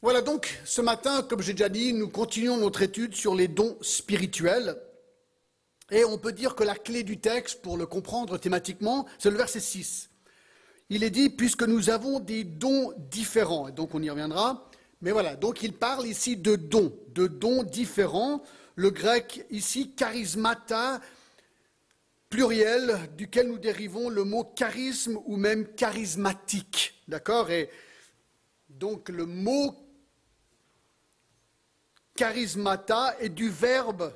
Voilà donc, ce matin, comme j'ai déjà dit, nous continuons notre étude sur les dons spirituels. Et on peut dire que la clé du texte, pour le comprendre thématiquement, c'est le verset 6. Il est dit, puisque nous avons des dons différents, et donc on y reviendra, mais voilà, donc il parle ici de dons, de dons différents. Le grec ici, charismata, pluriel, duquel nous dérivons le mot charisme ou même charismatique. D'accord? Et donc le mot charismata est du verbe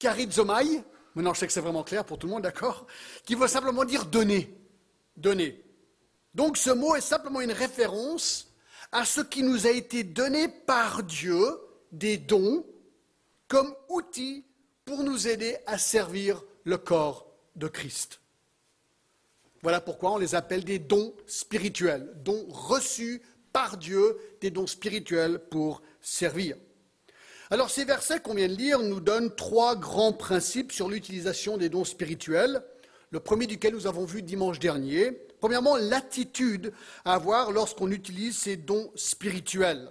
charizomai, maintenant je sais que c'est vraiment clair pour tout le monde, d'accord Qui veut simplement dire donner. Donner. Donc ce mot est simplement une référence à ce qui nous a été donné par Dieu, des dons, comme outils pour nous aider à servir le corps de Christ. Voilà pourquoi on les appelle des dons spirituels, dons reçus par Dieu, des dons spirituels pour servir. Alors ces versets qu'on vient de lire nous donnent trois grands principes sur l'utilisation des dons spirituels. Le premier duquel nous avons vu dimanche dernier. Premièrement, l'attitude à avoir lorsqu'on utilise ces dons spirituels.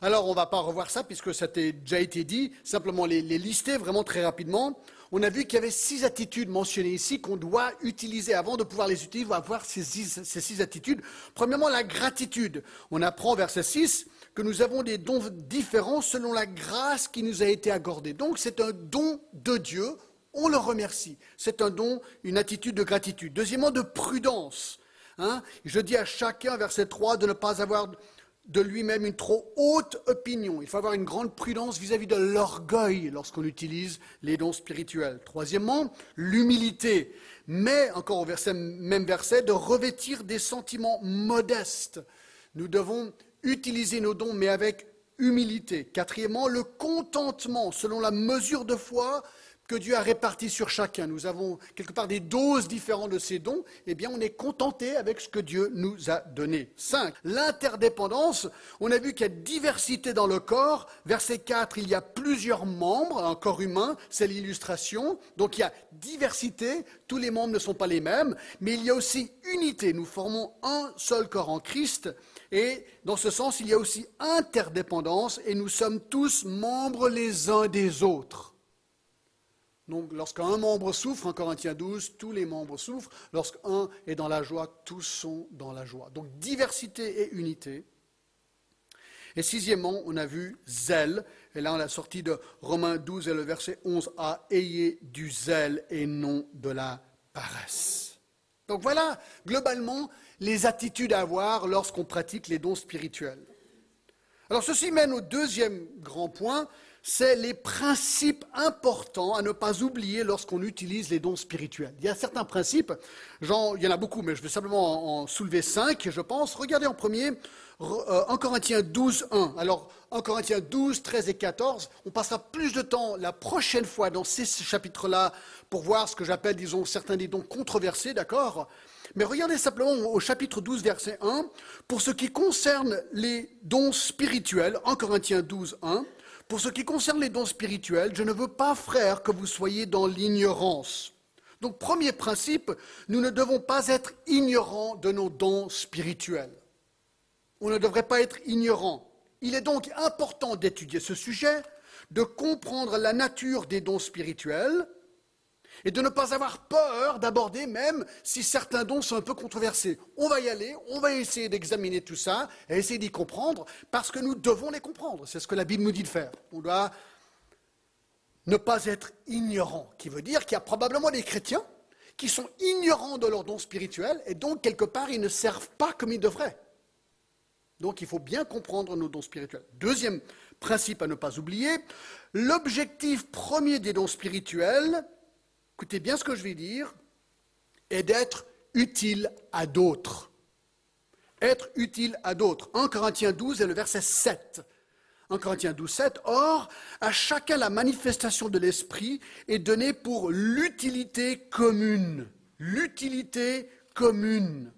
Alors on ne va pas revoir ça puisque ça a déjà été dit, simplement les, lister vraiment très rapidement. On a vu qu'il y avait six attitudes mentionnées ici qu'on doit utiliser avant de pouvoir les utiliser. On va ces ces six attitudes. Premièrement, la gratitude. On apprend verset 6 que nous avons des dons différents selon la grâce qui nous a été accordée. Donc c'est un don de Dieu, on le remercie. C'est un don, une attitude de gratitude. Deuxièmement, de prudence. Hein. Je dis à chacun, verset 3, de ne pas avoir de lui-même une trop haute opinion. Il faut avoir une grande prudence vis-à-vis de l'orgueil lorsqu'on utilise les dons spirituels. Troisièmement, l'humilité. Mais, encore au même verset, de revêtir des sentiments modestes. Nous devons utiliser nos dons, mais avec humilité. Quatrièmement, le contentement, selon la mesure de foi que Dieu a répartie sur chacun. Nous avons quelque part des doses différentes de ces dons, eh bien on est contenté avec ce que Dieu nous a donné. Cinq, l'interdépendance. On a vu qu'il y a diversité dans le corps. Verset 4, il y a plusieurs membres, un corps humain, c'est l'illustration. Donc il y a diversité, tous les membres ne sont pas les mêmes, mais il y a aussi unité. Nous formons un seul corps en Christ. Et dans ce sens, il y a aussi interdépendance et nous sommes tous membres les uns des autres. Donc lorsqu'un membre souffre, en Corinthiens 12, tous les membres souffrent. Lorsqu'un est dans la joie, tous sont dans la joie. Donc diversité et unité. Et sixièmement, on a vu zèle. Et là, on a sorti de Romains 12 et le verset 11a, ayez du zèle et non de la paresse. Donc voilà, globalement, les attitudes à avoir lorsqu'on pratique les dons spirituels. Alors ceci mène au deuxième grand point, c'est les principes importants à ne pas oublier lorsqu'on utilise les dons spirituels. Il y a certains principes, il y en a beaucoup, mais je vais simplement en, soulever cinq, je pense. Regardez en premier, euh, en Corinthiens 12, 1. Alors, en Corinthiens 12, 13 et 14, on passera plus de temps la prochaine fois dans ces chapitres-là pour voir ce que j'appelle, disons, certains des dons controversés, d'accord? Mais regardez simplement au chapitre 12, verset 1, pour ce qui concerne les dons spirituels, en Corinthiens 12, 1, pour ce qui concerne les dons spirituels, je ne veux pas, frères, que vous soyez dans l'ignorance. Donc, premier principe, nous ne devons pas être ignorants de nos dons spirituels. On ne devrait pas être ignorants. Il est donc important d'étudier ce sujet, de comprendre la nature des dons spirituels, et de ne pas avoir peur d'aborder même si certains dons sont un peu controversés. On va y aller, on va essayer d'examiner tout ça et essayer d'y comprendre parce que nous devons les comprendre. C'est ce que la Bible nous dit de faire. On doit ne pas être ignorant, qui veut dire qu'il y a probablement des chrétiens qui sont ignorants de leurs dons spirituels et donc quelque part ils ne servent pas comme ils devraient. Donc il faut bien comprendre nos dons spirituels. Deuxième principe à ne pas oublier, l'objectif premier des dons spirituels, écoutez bien ce que je vais dire, est d'être utile à d'autres. Être utile à d'autres. 1 Corinthiens 12 et le verset 7. 1 Corinthiens 12, 7. Or, à chacun la manifestation de l'Esprit est donnée pour l'utilité commune. L'utilité commune.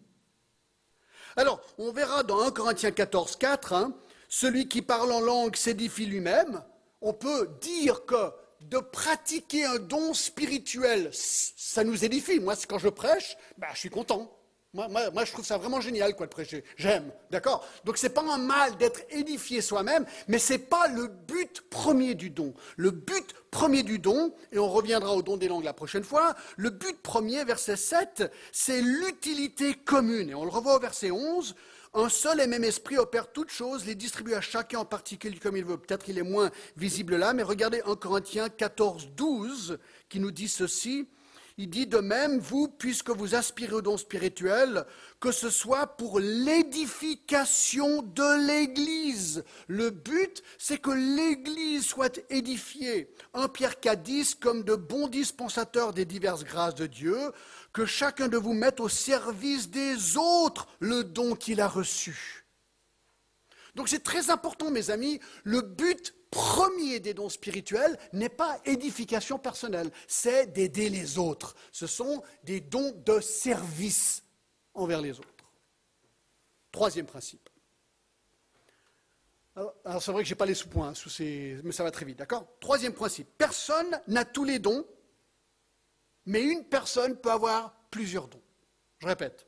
Alors, on verra dans 1 Corinthiens 14, 4, hein, celui qui parle en langue s'édifie lui-même. On peut dire que de pratiquer un don spirituel, ça nous édifie. Moi, quand je prêche, ben, je suis content. Moi, je trouve ça vraiment génial, quoi, de prêcher. J'aime, d'accord? Donc, c'est pas un mal d'être édifié soi-même, mais c'est pas le but premier du don. Le but premier du don, et on reviendra au don des langues la prochaine fois, le but premier, verset 7, c'est l'utilité commune. Et on le revoit au verset 11. Un seul et même esprit opère toutes choses, les distribue à chacun en particulier comme il veut. Peut-être qu'il est moins visible là, mais regardez 1 Corinthiens 14, 12, qui nous dit ceci. Il dit de même, vous, puisque vous aspirez au don spirituel, que ce soit pour l'édification de l'Église. Le but, c'est que l'Église soit édifiée. 1 Pierre 4, 10, comme de bons dispensateurs des diverses grâces de Dieu, que chacun de vous mette au service des autres le don qu'il a reçu. Donc c'est très important, mes amis, le but premier des dons spirituels n'est pas édification personnelle, c'est d'aider les autres. Ce sont des dons de service envers les autres. Troisième principe. Alors, c'est vrai que je n'ai pas les sous-points, sous ces, mais ça va très vite, d'accord? Troisième principe. Personne n'a tous les dons, mais une personne peut avoir plusieurs dons. Je répète.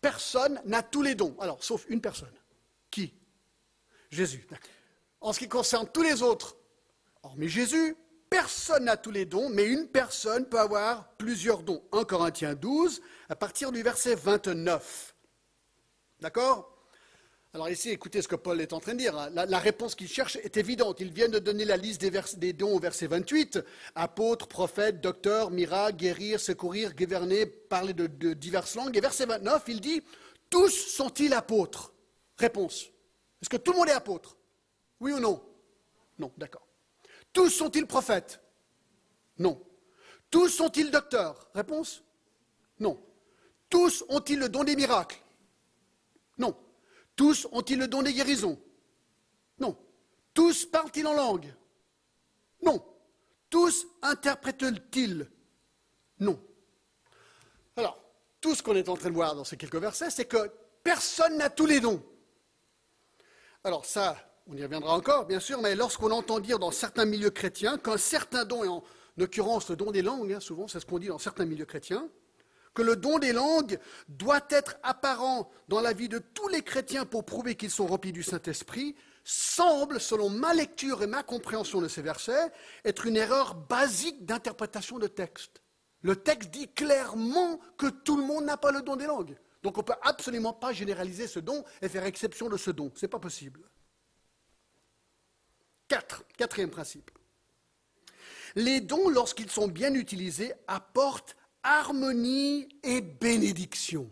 Personne n'a tous les dons. Alors, sauf une personne. Qui? Jésus. En ce qui concerne tous les autres, hormis Jésus, personne n'a tous les dons, mais une personne peut avoir plusieurs dons. 1 Corinthiens 12, à partir du verset 29. D'accord? Alors ici, écoutez ce que Paul est en train de dire. Hein. La, réponse qu'il cherche est évidente. Il vient de donner la liste des, dons au verset 28. Apôtre, prophète, docteur, miracle, guérir, secourir, gouverner, parler de, de diverses langues. Et verset 29, il dit, tous sont-ils apôtres? Réponse. Est-ce que tout le monde est apôtre? Oui ou non? Non, d'accord. Tous sont-ils prophètes? Non. Tous sont-ils docteurs? Réponse Non. Tous ont-ils le don des miracles? Non. Tous ont-ils le don des guérisons? Non. Tous parlent-ils en langue? Non. Tous interprètent-ils? Non. Alors, tout ce qu'on est en train de voir dans ces quelques versets, c'est que personne n'a tous les dons. Alors ça, on y reviendra encore, bien sûr, mais lorsqu'on entend dire dans certains milieux chrétiens qu'un certain don, et en l'occurrence le don des langues, hein, souvent c'est ce qu'on dit dans certains milieux chrétiens, que le don des langues doit être apparent dans la vie de tous les chrétiens pour prouver qu'ils sont remplis du Saint-Esprit, semble, selon ma lecture et ma compréhension de ces versets, être une erreur basique d'interprétation de texte. Le texte dit clairement que tout le monde n'a pas le don des langues. Donc on ne peut absolument pas généraliser ce don et faire exception de ce don. Ce n'est pas possible. quatrième principe. Les dons, lorsqu'ils sont bien utilisés, apportent harmonie et bénédiction.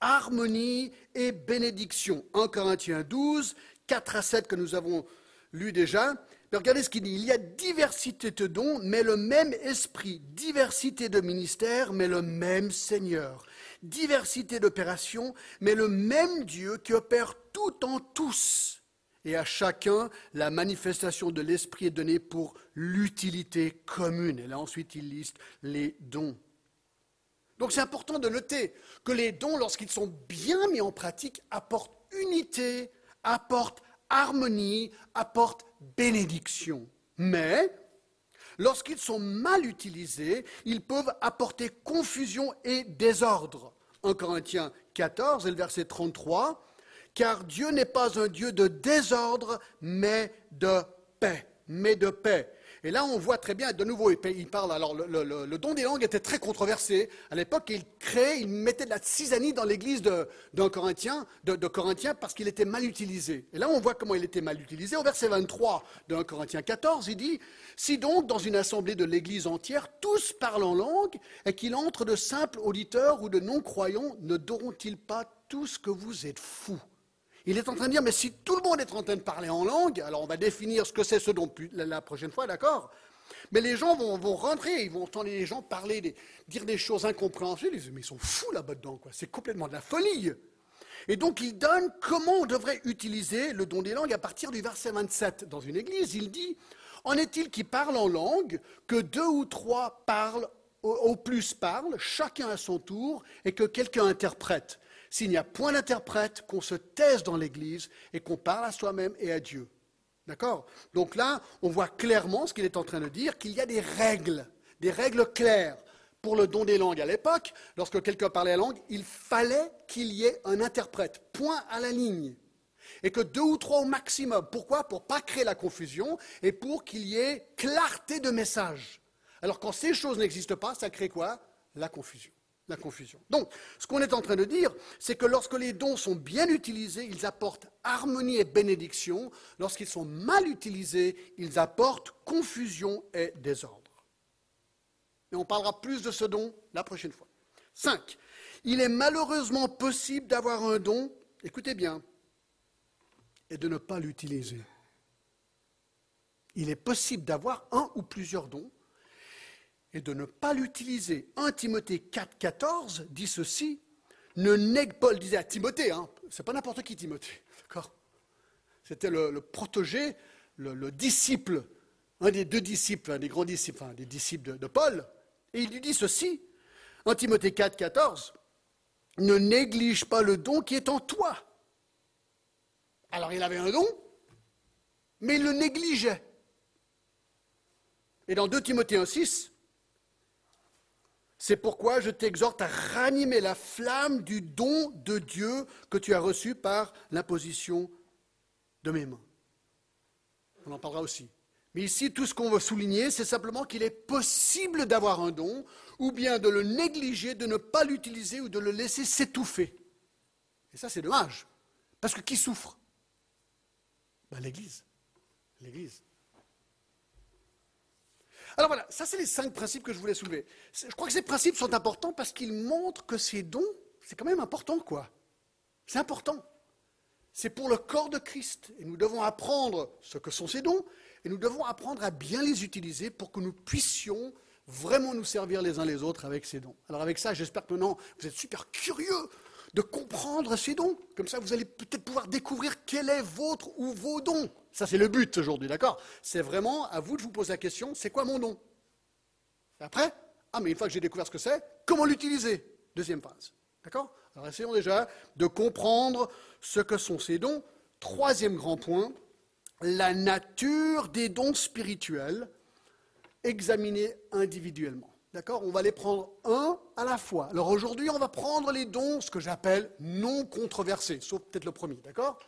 Harmonie et bénédiction. 1 Corinthiens 12, 4 à 7 que nous avons lu déjà. Mais regardez ce qu'il dit. Il y a diversité de dons, mais le même esprit. Diversité de ministères, mais le même Seigneur diversité d'opérations, mais le même Dieu qui opère tout en tous. Et à chacun, la manifestation de l'Esprit est donnée pour l'utilité commune. Et là ensuite, il liste les dons. Donc c'est important de noter que les dons, lorsqu'ils sont bien mis en pratique, apportent unité, apportent harmonie, apportent bénédiction. Mais Lorsqu'ils sont mal utilisés, ils peuvent apporter confusion et désordre. 1 Corinthiens 14 et le verset 33, car Dieu n'est pas un Dieu de désordre, mais de paix, mais de paix. Et là, on voit très bien, de nouveau, il parle, alors le, don des langues était très controversé. À l'époque, il créait, il mettait de la cisanie dans l'église de, Corinthien, parce qu'il était mal utilisé. Et là, on voit comment il était mal utilisé. Au verset 23 de 1 Corinthiens 14, il dit, Si donc, dans une assemblée de l'église entière, tous parlent en langue, et qu'il entre de simples auditeurs ou de non-croyants, ne doront-ils pas tous que vous êtes fous? Il est en train de dire, mais si tout le monde est en train de parler en langue, alors on va définir ce que c'est ce dont la prochaine fois, d'accord? Mais les gens vont, rentrer, ils vont entendre les gens parler, dire des choses incompréhensibles, ils disent, mais ils sont fous là-bas dedans, quoi. C'est complètement de la folie. Et donc il donne comment on devrait utiliser le don des langues à partir du verset 27. Dans une église, il dit, en est-il qui parle en langue, que deux ou trois parlent, au plus parlent, chacun à son tour, et que quelqu'un interprète? S'il n'y a point d'interprète, qu'on se taise dans l'Église et qu'on parle à soi-même et à Dieu. D'accord? Donc là, on voit clairement ce qu'il est en train de dire, qu'il y a des règles, des règles claires. Pour le don des langues à l'époque, lorsque quelqu'un parlait la langue, il fallait qu'il y ait un interprète, point à la ligne. Et que deux ou trois au maximum. Pourquoi? Pour ne pas créer la confusion et pour qu'il y ait clarté de message. Alors quand ces choses n'existent pas, ça crée quoi? La confusion. Donc, ce qu'on est en train de dire, c'est que lorsque les dons sont bien utilisés, ils apportent harmonie et bénédiction. Lorsqu'ils sont mal utilisés, ils apportent confusion et désordre. Et on parlera plus de ce don la prochaine fois. 5. Il est malheureusement possible d'avoir un don, écoutez bien, et de ne pas l'utiliser. Il est possible d'avoir un ou plusieurs dons et de ne pas l'utiliser. 1 Timothée 4, 14 dit ceci. Ne nègue Paul disait à Timothée, hein, c'est pas n'importe qui Timothée, d'accord? C'était le, protégé, le, disciple, un des deux disciples, un des grands disciples, des disciples de Paul, et il lui dit ceci, en Timothée 4, 14, ne néglige pas le don qui est en toi. Alors il avait un don, mais il le négligeait. Et dans 2 Timothée 1, 6, c'est pourquoi je t'exhorte à ranimer la flamme du don de Dieu que tu as reçu par l'imposition de mes mains. On en parlera aussi. Mais ici, tout ce qu'on veut souligner, c'est simplement qu'il est possible d'avoir un don, ou bien de le négliger, de ne pas l'utiliser ou de le laisser s'étouffer. Et ça, c'est dommage. Parce que qui souffre? Ben, L'Église. L'Église. Alors voilà, ça c'est les cinq principes que je voulais soulever. Je crois que ces principes sont importants parce qu'ils montrent que ces dons, c'est quand même important, quoi. C'est important. C'est pour le corps de Christ. Et nous devons apprendre ce que sont ces dons, et nous devons apprendre à bien les utiliser pour que nous puissions vraiment nous servir les uns les autres avec ces dons. Alors avec ça, j'espère que maintenant, vous êtes super curieux de comprendre ces dons. Comme ça, vous allez peut-être pouvoir découvrir quel est votre ou vos dons. Ça, c'est le but aujourd'hui, d'accord? C'est vraiment à vous de vous poser la question, c'est quoi mon don? Et après, ah, mais une fois que j'ai découvert ce que c'est, comment l'utiliser? Deuxième phase. D'accord? Alors essayons déjà de comprendre ce que sont ces dons. Troisième grand point, la nature des dons spirituels examinés individuellement. D'accord On va les prendre un à la fois. Alors aujourd'hui, on va prendre les dons, ce que j'appelle non controversés, sauf peut-être le premier, d'accord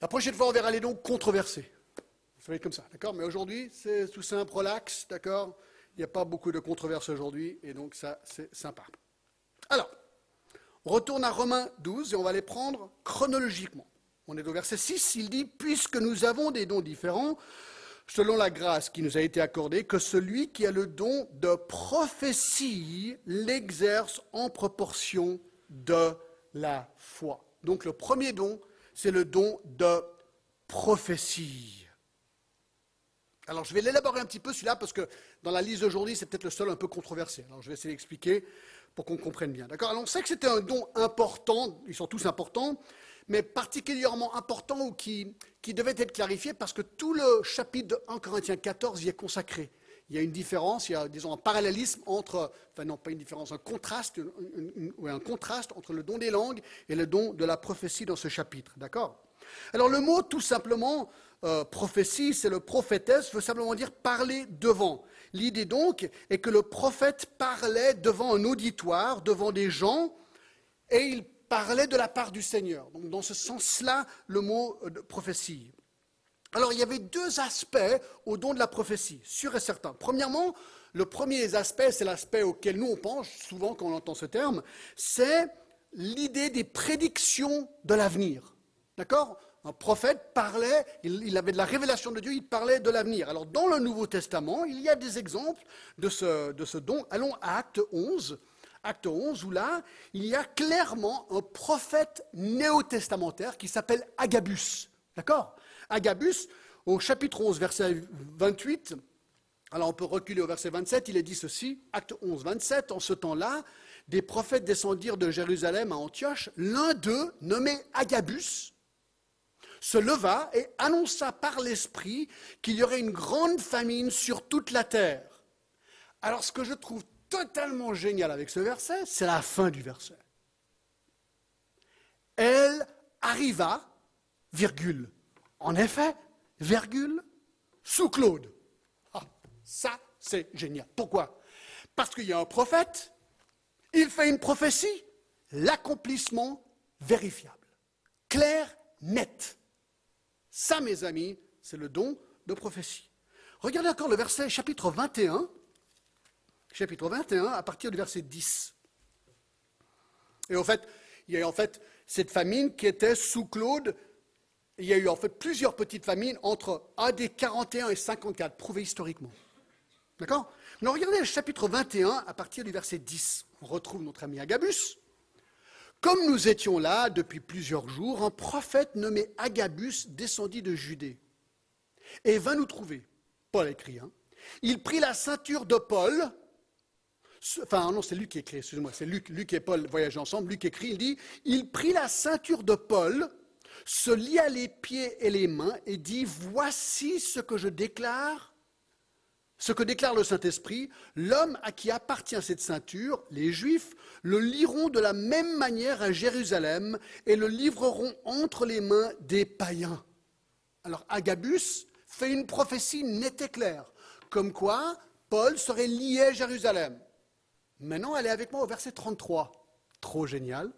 La prochaine fois, on verra les dons controversés. Va être comme ça, d'accord Mais aujourd'hui, c'est tout simple, relax, d'accord Il n'y a pas beaucoup de controverses aujourd'hui, et donc ça, c'est sympa. Alors, on retourne à Romains 12 et on va les prendre chronologiquement. On est au verset 6, il dit, puisque nous avons des dons différents, selon la grâce qui nous a été accordée, que celui qui a le don de prophétie l'exerce en proportion de la foi. Donc le premier don, c'est le don de prophétie. Alors je vais l'élaborer un petit peu celui-là parce que dans la liste d'aujourd'hui, c'est peut-être le seul un peu controversé. Alors je vais essayer d'expliquer pour qu'on comprenne bien. D'accord? Alors on sait que c'était un don important, ils sont tous importants, mais particulièrement important ou qui, qui devait être clarifié parce que tout le chapitre de 1 Corinthiens 14 y est consacré. Il y a une différence, il y a, disons, un parallélisme entre, enfin non, pas une différence, un contraste, ou un contraste entre le don des langues et le don de la prophétie dans ce chapitre, d'accord? Alors le mot, tout simplement, euh, prophétie, c'est le prophétesse, veut simplement dire parler devant. L'idée donc est que le prophète parlait devant un auditoire, devant des gens, et il parlait de la part du Seigneur. Donc, dans ce sens-là, le mot euh, prophétie. Alors, il y avait deux aspects au don de la prophétie, sûr et certain. Premièrement, le premier aspect, c'est l'aspect auquel nous on pense souvent quand on entend ce terme, c'est l'idée des prédictions de l'avenir. D'accord? Un prophète parlait, il, avait de la révélation de Dieu, il parlait de l'avenir. Alors, dans le Nouveau Testament, il y a des exemples de ce, de ce don. Allons à Acte 11 acte 11, où là, il y a clairement un prophète néo-testamentaire qui s'appelle Agabus. D'accord? Agabus, au chapitre 11, verset 28, alors on peut reculer au verset 27, il est dit ceci, acte 11, 27, en ce temps-là, des prophètes descendirent de Jérusalem à Antioche, l'un d'eux, nommé Agabus, se leva et annonça par l'Esprit qu'il y aurait une grande famine sur toute la terre. Alors ce que je trouve totalement génial avec ce verset, c'est la fin du verset. Elle arriva, virgule. En effet, virgule, sous Claude. Ah, ça, c'est génial. Pourquoi? Parce qu'il y a un prophète, il fait une prophétie, l'accomplissement vérifiable, clair, net. Ça, mes amis, c'est le don de prophétie. Regardez encore le verset chapitre 21, chapitre 21, à partir du verset 10. Et en fait, il y a eu en fait cette famine qui était sous Claude. Il y a eu en fait plusieurs petites famines entre AD 41 et 54, prouvées historiquement. D'accord? Mais regardez le chapitre 21 à partir du verset 10. On retrouve notre ami Agabus. Comme nous étions là depuis plusieurs jours, un prophète nommé Agabus descendit de Judée et vint nous trouver. Paul écrit. Hein. Il prit la ceinture de Paul. Enfin, non, c'est Luc qui écrit, excusez-moi, c'est Luc, et Paul voyagent ensemble. Luc écrit, il dit Il prit la ceinture de Paul, se lia les pieds et les mains et dit Voici ce que je déclare ce que déclare le Saint-Esprit, l'homme à qui appartient cette ceinture, les Juifs, le liront de la même manière à Jérusalem et le livreront entre les mains des païens. Alors Agabus fait une prophétie nette et claire, comme quoi Paul serait lié à Jérusalem. Maintenant, allez avec moi au verset 33. Trop génial.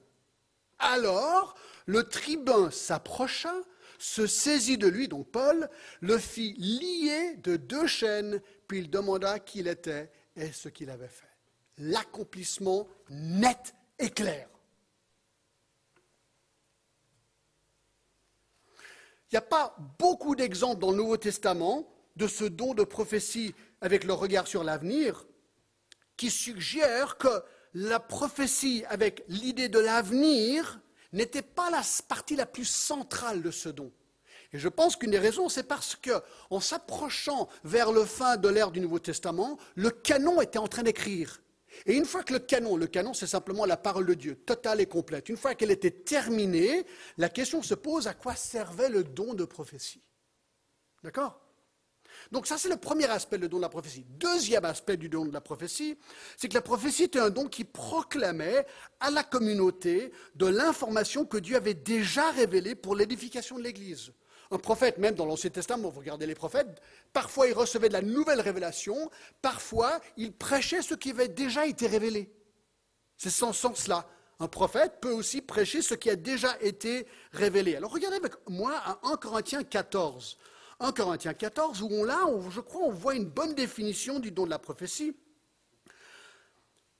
Alors, le tribun s'approcha, se saisit de lui, donc Paul, le fit lier de deux chaînes puis il demanda qui il était et ce qu'il avait fait. L'accomplissement net et clair. Il n'y a pas beaucoup d'exemples dans le Nouveau Testament de ce don de prophétie avec le regard sur l'avenir qui suggèrent que la prophétie avec l'idée de l'avenir n'était pas la partie la plus centrale de ce don. Et je pense qu'une des raisons, c'est parce qu'en s'approchant vers le fin de l'ère du Nouveau Testament, le canon était en train d'écrire. Et une fois que le canon, le canon c'est simplement la parole de Dieu, totale et complète, une fois qu'elle était terminée, la question se pose à quoi servait le don de prophétie? D'accord? Donc ça, c'est le premier aspect du don de la prophétie. Deuxième aspect du don de la prophétie, c'est que la prophétie était un don qui proclamait à la communauté de l'information que Dieu avait déjà révélée pour l'édification de l'Église. Un prophète, même dans l'Ancien Testament, vous regardez les prophètes, parfois il recevait de la nouvelle révélation, parfois il prêchait ce qui avait déjà été révélé. C'est sans sens-là. Un prophète peut aussi prêcher ce qui a déjà été révélé. Alors regardez avec moi à 1 Corinthiens 14. 1 Corinthiens 14, où on, là, je crois, on voit une bonne définition du don de la prophétie.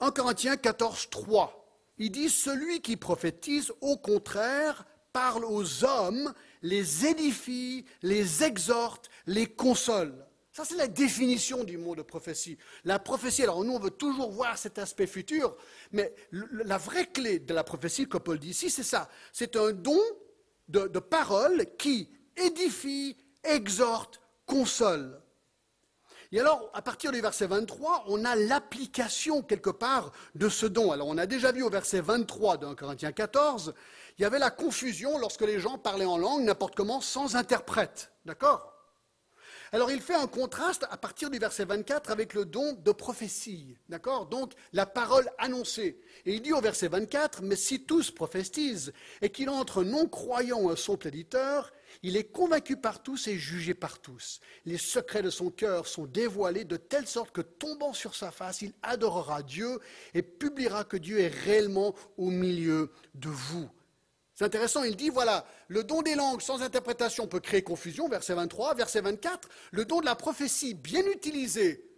1 Corinthiens 14, 3. Il dit Celui qui prophétise, au contraire, parle aux hommes les édifie, les exhorte, les console. Ça, c'est la définition du mot de prophétie. La prophétie, alors nous, on veut toujours voir cet aspect futur, mais la vraie clé de la prophétie, que Paul dit ici, c'est ça. C'est un don de, de parole qui édifie, exhorte, console. Et alors, à partir du verset 23, on a l'application quelque part de ce don. Alors, on a déjà vu au verset 23 de Corinthiens 14, il y avait la confusion lorsque les gens parlaient en langue n'importe comment sans interprète. D'accord? Alors il fait un contraste à partir du verset 24 avec le don de prophétie, d'accord? Donc la parole annoncée. Et il dit au verset 24, mais si tous prophétisent et qu'il entre non-croyant à son préditeur, il est convaincu par tous et jugé par tous. Les secrets de son cœur sont dévoilés de telle sorte que tombant sur sa face, il adorera Dieu et publiera que Dieu est réellement au milieu de vous. C'est intéressant, il dit, voilà, le don des langues sans interprétation peut créer confusion, verset 23, verset 24, le don de la prophétie bien utilisé,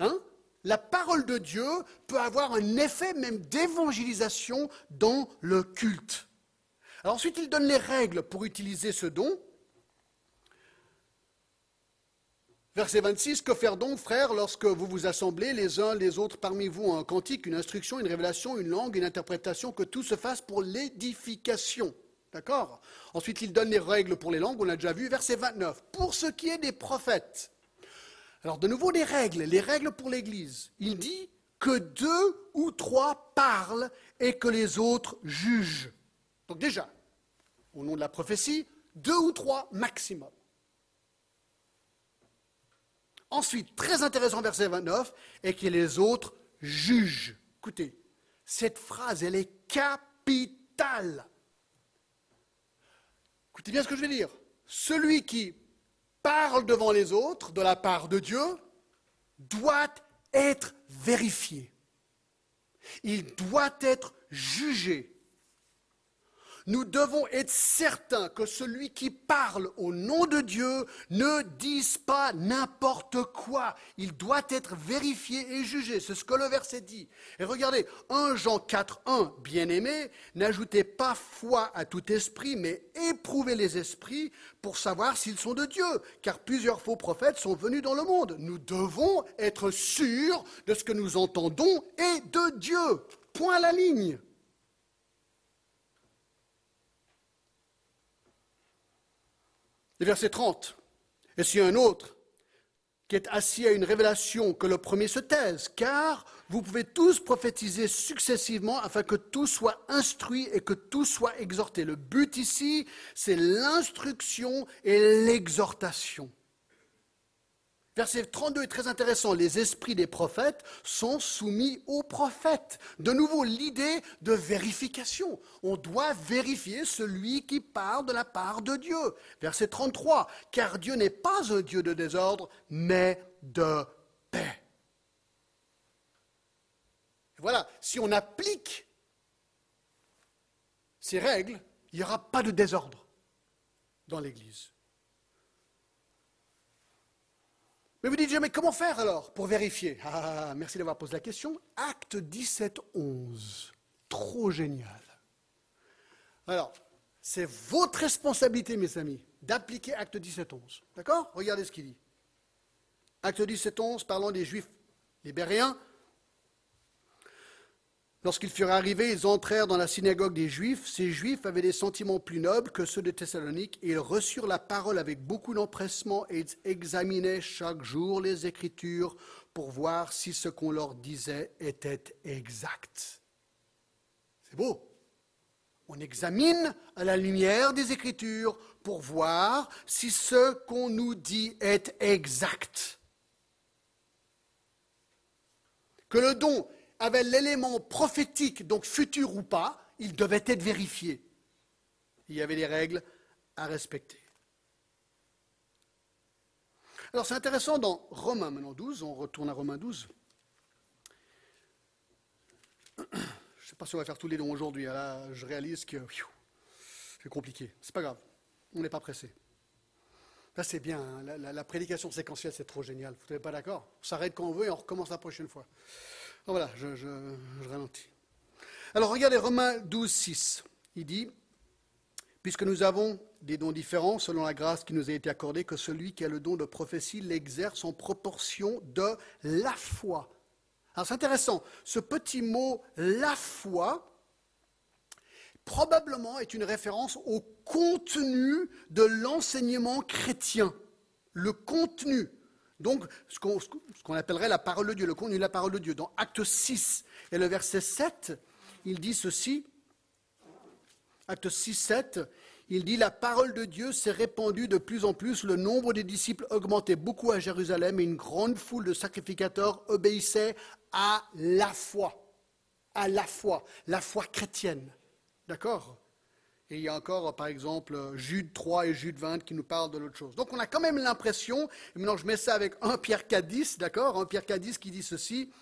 hein, la parole de Dieu peut avoir un effet même d'évangélisation dans le culte. Ensuite, il donne les règles pour utiliser ce don. Verset 26, que faire donc, frères, lorsque vous vous assemblez les uns les autres parmi vous un cantique, une instruction, une révélation, une langue, une interprétation, que tout se fasse pour l'édification D'accord? Ensuite, il donne les règles pour les langues, on a déjà vu, verset 29. Pour ce qui est des prophètes. Alors, de nouveau, les règles, les règles pour l'Église. Il dit que deux ou trois parlent et que les autres jugent. Donc déjà, au nom de la prophétie, deux ou trois maximum. Ensuite, très intéressant, verset 29, et que les autres jugent. Écoutez, cette phrase, elle est capitale. Écoutez bien ce que je vais dire. Celui qui parle devant les autres de la part de Dieu doit être vérifié. Il doit être jugé nous devons être certains que celui qui parle au nom de Dieu ne dise pas n'importe quoi. Il doit être vérifié et jugé. C'est ce que le verset dit. Et regardez, 1 Jean 4, 1, bien-aimé, n'ajoutez pas foi à tout esprit, mais éprouvez les esprits pour savoir s'ils sont de Dieu, car plusieurs faux prophètes sont venus dans le monde. Nous devons être sûrs de ce que nous entendons et de Dieu. Point à la ligne. Le verset 30. Et si un autre qui est assis à une révélation, que le premier se taise, car vous pouvez tous prophétiser successivement afin que tout soit instruit et que tout soit exhorté. Le but ici, c'est l'instruction et l'exhortation. Verset 32 est très intéressant. Les esprits des prophètes sont soumis aux prophètes. De nouveau, l'idée de vérification. On doit vérifier celui qui parle de la part de Dieu. Verset 33. Car Dieu n'est pas un Dieu de désordre, mais de paix. voilà, si on applique ces règles, il n'y aura pas de désordre dans l'Église. Mais vous dites, mais comment faire alors pour vérifier? Ah, ah, ah, merci d'avoir posé la question. Acte 17, 11. Trop génial. Alors, c'est votre responsabilité, mes amis, d'appliquer Acte 17, 11. D'accord? Regardez ce qu'il dit. Acte 17, 11, parlant des Juifs libériens, Lorsqu'ils furent arrivés, ils entrèrent dans la synagogue des Juifs. Ces Juifs avaient des sentiments plus nobles que ceux de Thessalonique et ils reçurent la parole avec beaucoup d'empressement et ils examinaient chaque jour les Écritures pour voir si ce qu'on leur disait était exact. C'est beau. On examine à la lumière des Écritures pour voir si ce qu'on nous dit est exact. Que le don avait l'élément prophétique, donc futur ou pas, il devait être vérifié. Il y avait des règles à respecter. Alors c'est intéressant dans Romains maintenant 12, on retourne à Romains 12. Je ne sais pas si on va faire tous les dons aujourd'hui, là je réalise que c'est compliqué. C'est pas grave, on n'est pas pressé. Là c'est bien, hein. la, prédication séquentielle c'est trop génial, vous n'êtes pas d'accord? On s'arrête quand on veut et on recommence la prochaine fois. Voilà, je, ralentis. Alors regardez Romains 12, 6. Il dit, puisque nous avons des dons différents selon la grâce qui nous a été accordée, que celui qui a le don de prophétie l'exerce en proportion de la foi. Alors c'est intéressant, ce petit mot la foi probablement est une référence au contenu de l'enseignement chrétien. Le contenu. Donc, ce qu'on appellerait la parole de Dieu, le contenu de la parole de Dieu. Dans Acte 6 et le verset 7, il dit ceci. Acte 6, 7, il dit La parole de Dieu s'est répandue de plus en plus, le nombre des disciples augmentait beaucoup à Jérusalem et une grande foule de sacrificateurs obéissait à la foi. À la foi, la foi chrétienne. D'accord? Et il y a encore, par exemple, Jude 3 et Jude 20 qui nous parlent de l'autre chose. Donc on a quand même l'impression, et maintenant je mets ça avec 1 Pierre 4, 10, d'accord 1 Pierre 4, 10 qui dit ceci,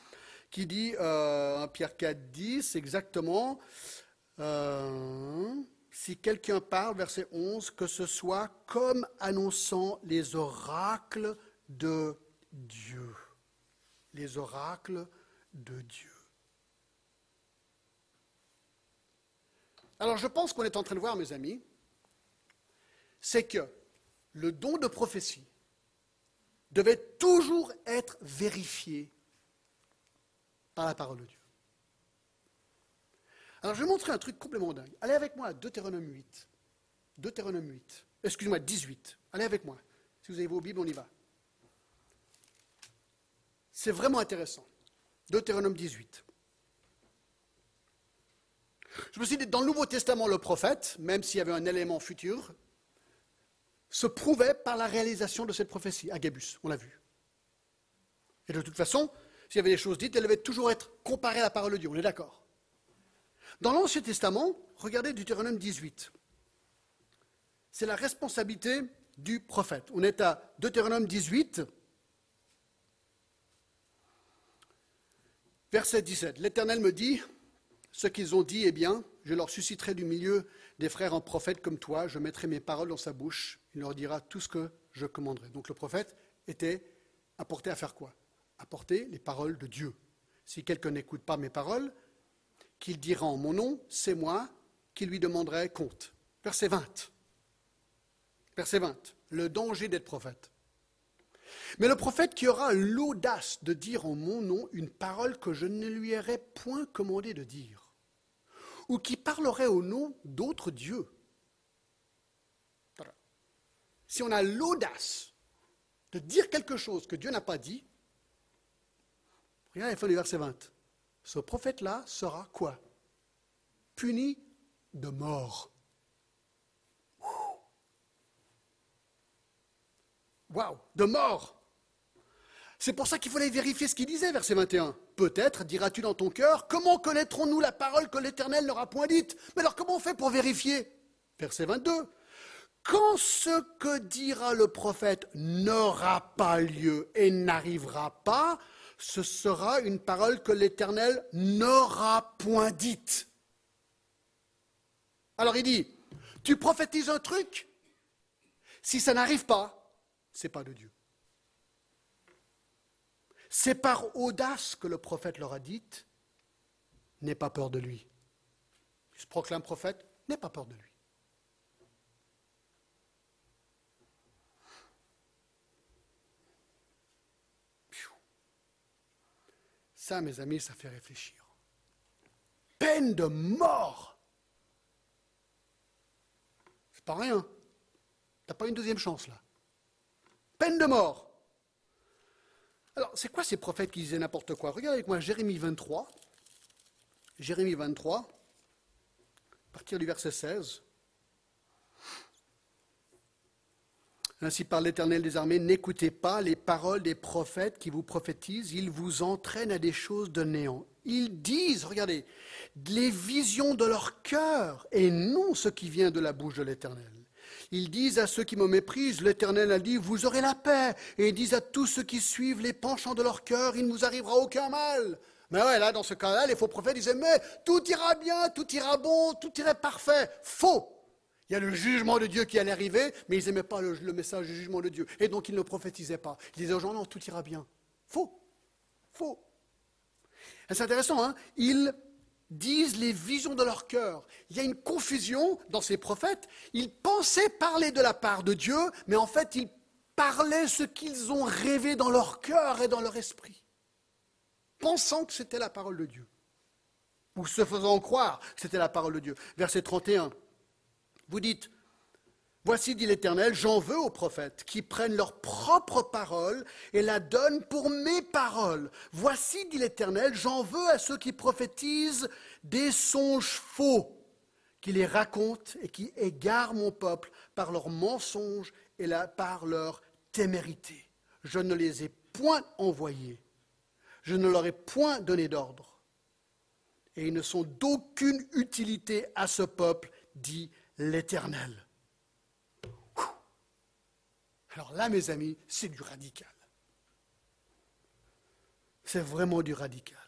qui dit, euh, 1 Pierre 4, 10, exactement, euh, si quelqu'un parle, verset 11, que ce soit comme annonçant les oracles de Dieu. Les oracles de Dieu. Alors je pense qu'on est en train de voir, mes amis, c'est que le don de prophétie devait toujours être vérifié par la parole de Dieu. Alors je vais montrer un truc complètement dingue. Allez avec moi à Deutéronome 8. Deutéronome 8. Excusez-moi, 18. Allez avec moi. Si vous avez vos Bibles, on y va. C'est vraiment intéressant. Deutéronome 18. Je me suis dit, dans le Nouveau Testament, le prophète, même s'il y avait un élément futur, se prouvait par la réalisation de cette prophétie. Agabus, on l'a vu. Et de toute façon, s'il y avait des choses dites, elles devaient toujours être comparées à la parole de Dieu, on est d'accord. Dans l'Ancien Testament, regardez Deutéronome 18. C'est la responsabilité du prophète. On est à Deutéronome 18. Verset 17. L'Éternel me dit, ce qu'ils ont dit est bien, je leur susciterai du milieu des frères en prophète comme toi, je mettrai mes paroles dans sa bouche, il leur dira tout ce que je commanderai. Donc le prophète était apporté à faire quoi? Apporter les paroles de Dieu. Si quelqu'un n'écoute pas mes paroles, qu'il dira en mon nom, c'est moi qui lui demanderai compte. Verset 20. Verset 20. Le danger d'être prophète. Mais le prophète qui aura l'audace de dire en mon nom une parole que je ne lui aurais point commandé de dire, ou qui parlerait au nom d'autres dieux. Si on a l'audace de dire quelque chose que Dieu n'a pas dit, regardez la fin du verset 20. Ce prophète-là sera quoi? Puni de mort. Waouh, de mort. C'est pour ça qu'il fallait vérifier ce qu'il disait, verset 21. Peut-être diras-tu dans ton cœur, comment connaîtrons-nous la parole que l'Éternel n'aura point dite? Mais alors comment on fait pour vérifier? Verset 22. Quand ce que dira le prophète n'aura pas lieu et n'arrivera pas, ce sera une parole que l'Éternel n'aura point dite. Alors il dit, tu prophétises un truc, si ça n'arrive pas, ce n'est pas de Dieu. C'est par audace que le prophète leur a dit, n'aie pas peur de lui. Il se proclame prophète, n'aie pas peur de lui. Ça, mes amis, ça fait réfléchir. Peine de mort. C'est pas rien. Tu n'as pas une deuxième chance là. Peine de mort. Alors, c'est quoi ces prophètes qui disaient n'importe quoi? Regardez avec moi Jérémie 23. Jérémie 23, à partir du verset 16. Ainsi par l'Éternel des armées, n'écoutez pas les paroles des prophètes qui vous prophétisent, ils vous entraînent à des choses de néant. Ils disent, regardez, les visions de leur cœur et non ce qui vient de la bouche de l'Éternel. Ils disent à ceux qui me méprisent, l'Éternel a dit, vous aurez la paix. Et ils disent à tous ceux qui suivent les penchants de leur cœur, il ne vous arrivera aucun mal. Mais ouais, là, dans ce cas-là, les faux prophètes disaient, mais tout ira bien, tout ira bon, tout irait parfait. Faux. Il y a le jugement de Dieu qui allait arriver, mais ils n'aimaient pas le, message du jugement de Dieu. Et donc ils ne prophétisaient pas. Ils disaient aux gens, non, tout ira bien. Faux. Faux. C'est intéressant, hein disent les visions de leur cœur. Il y a une confusion dans ces prophètes. Ils pensaient parler de la part de Dieu, mais en fait, ils parlaient ce qu'ils ont rêvé dans leur cœur et dans leur esprit, pensant que c'était la parole de Dieu, ou se faisant croire que c'était la parole de Dieu. Verset 31. Vous dites, Voici, dit l'Éternel, j'en veux aux prophètes qui prennent leur propre parole et la donnent pour mes paroles. Voici, dit l'Éternel, j'en veux à ceux qui prophétisent des songes faux, qui les racontent et qui égarent mon peuple par leurs mensonges et par leur témérité. Je ne les ai point envoyés, je ne leur ai point donné d'ordre, et ils ne sont d'aucune utilité à ce peuple, dit l'Éternel. Alors là, mes amis, c'est du radical. C'est vraiment du radical.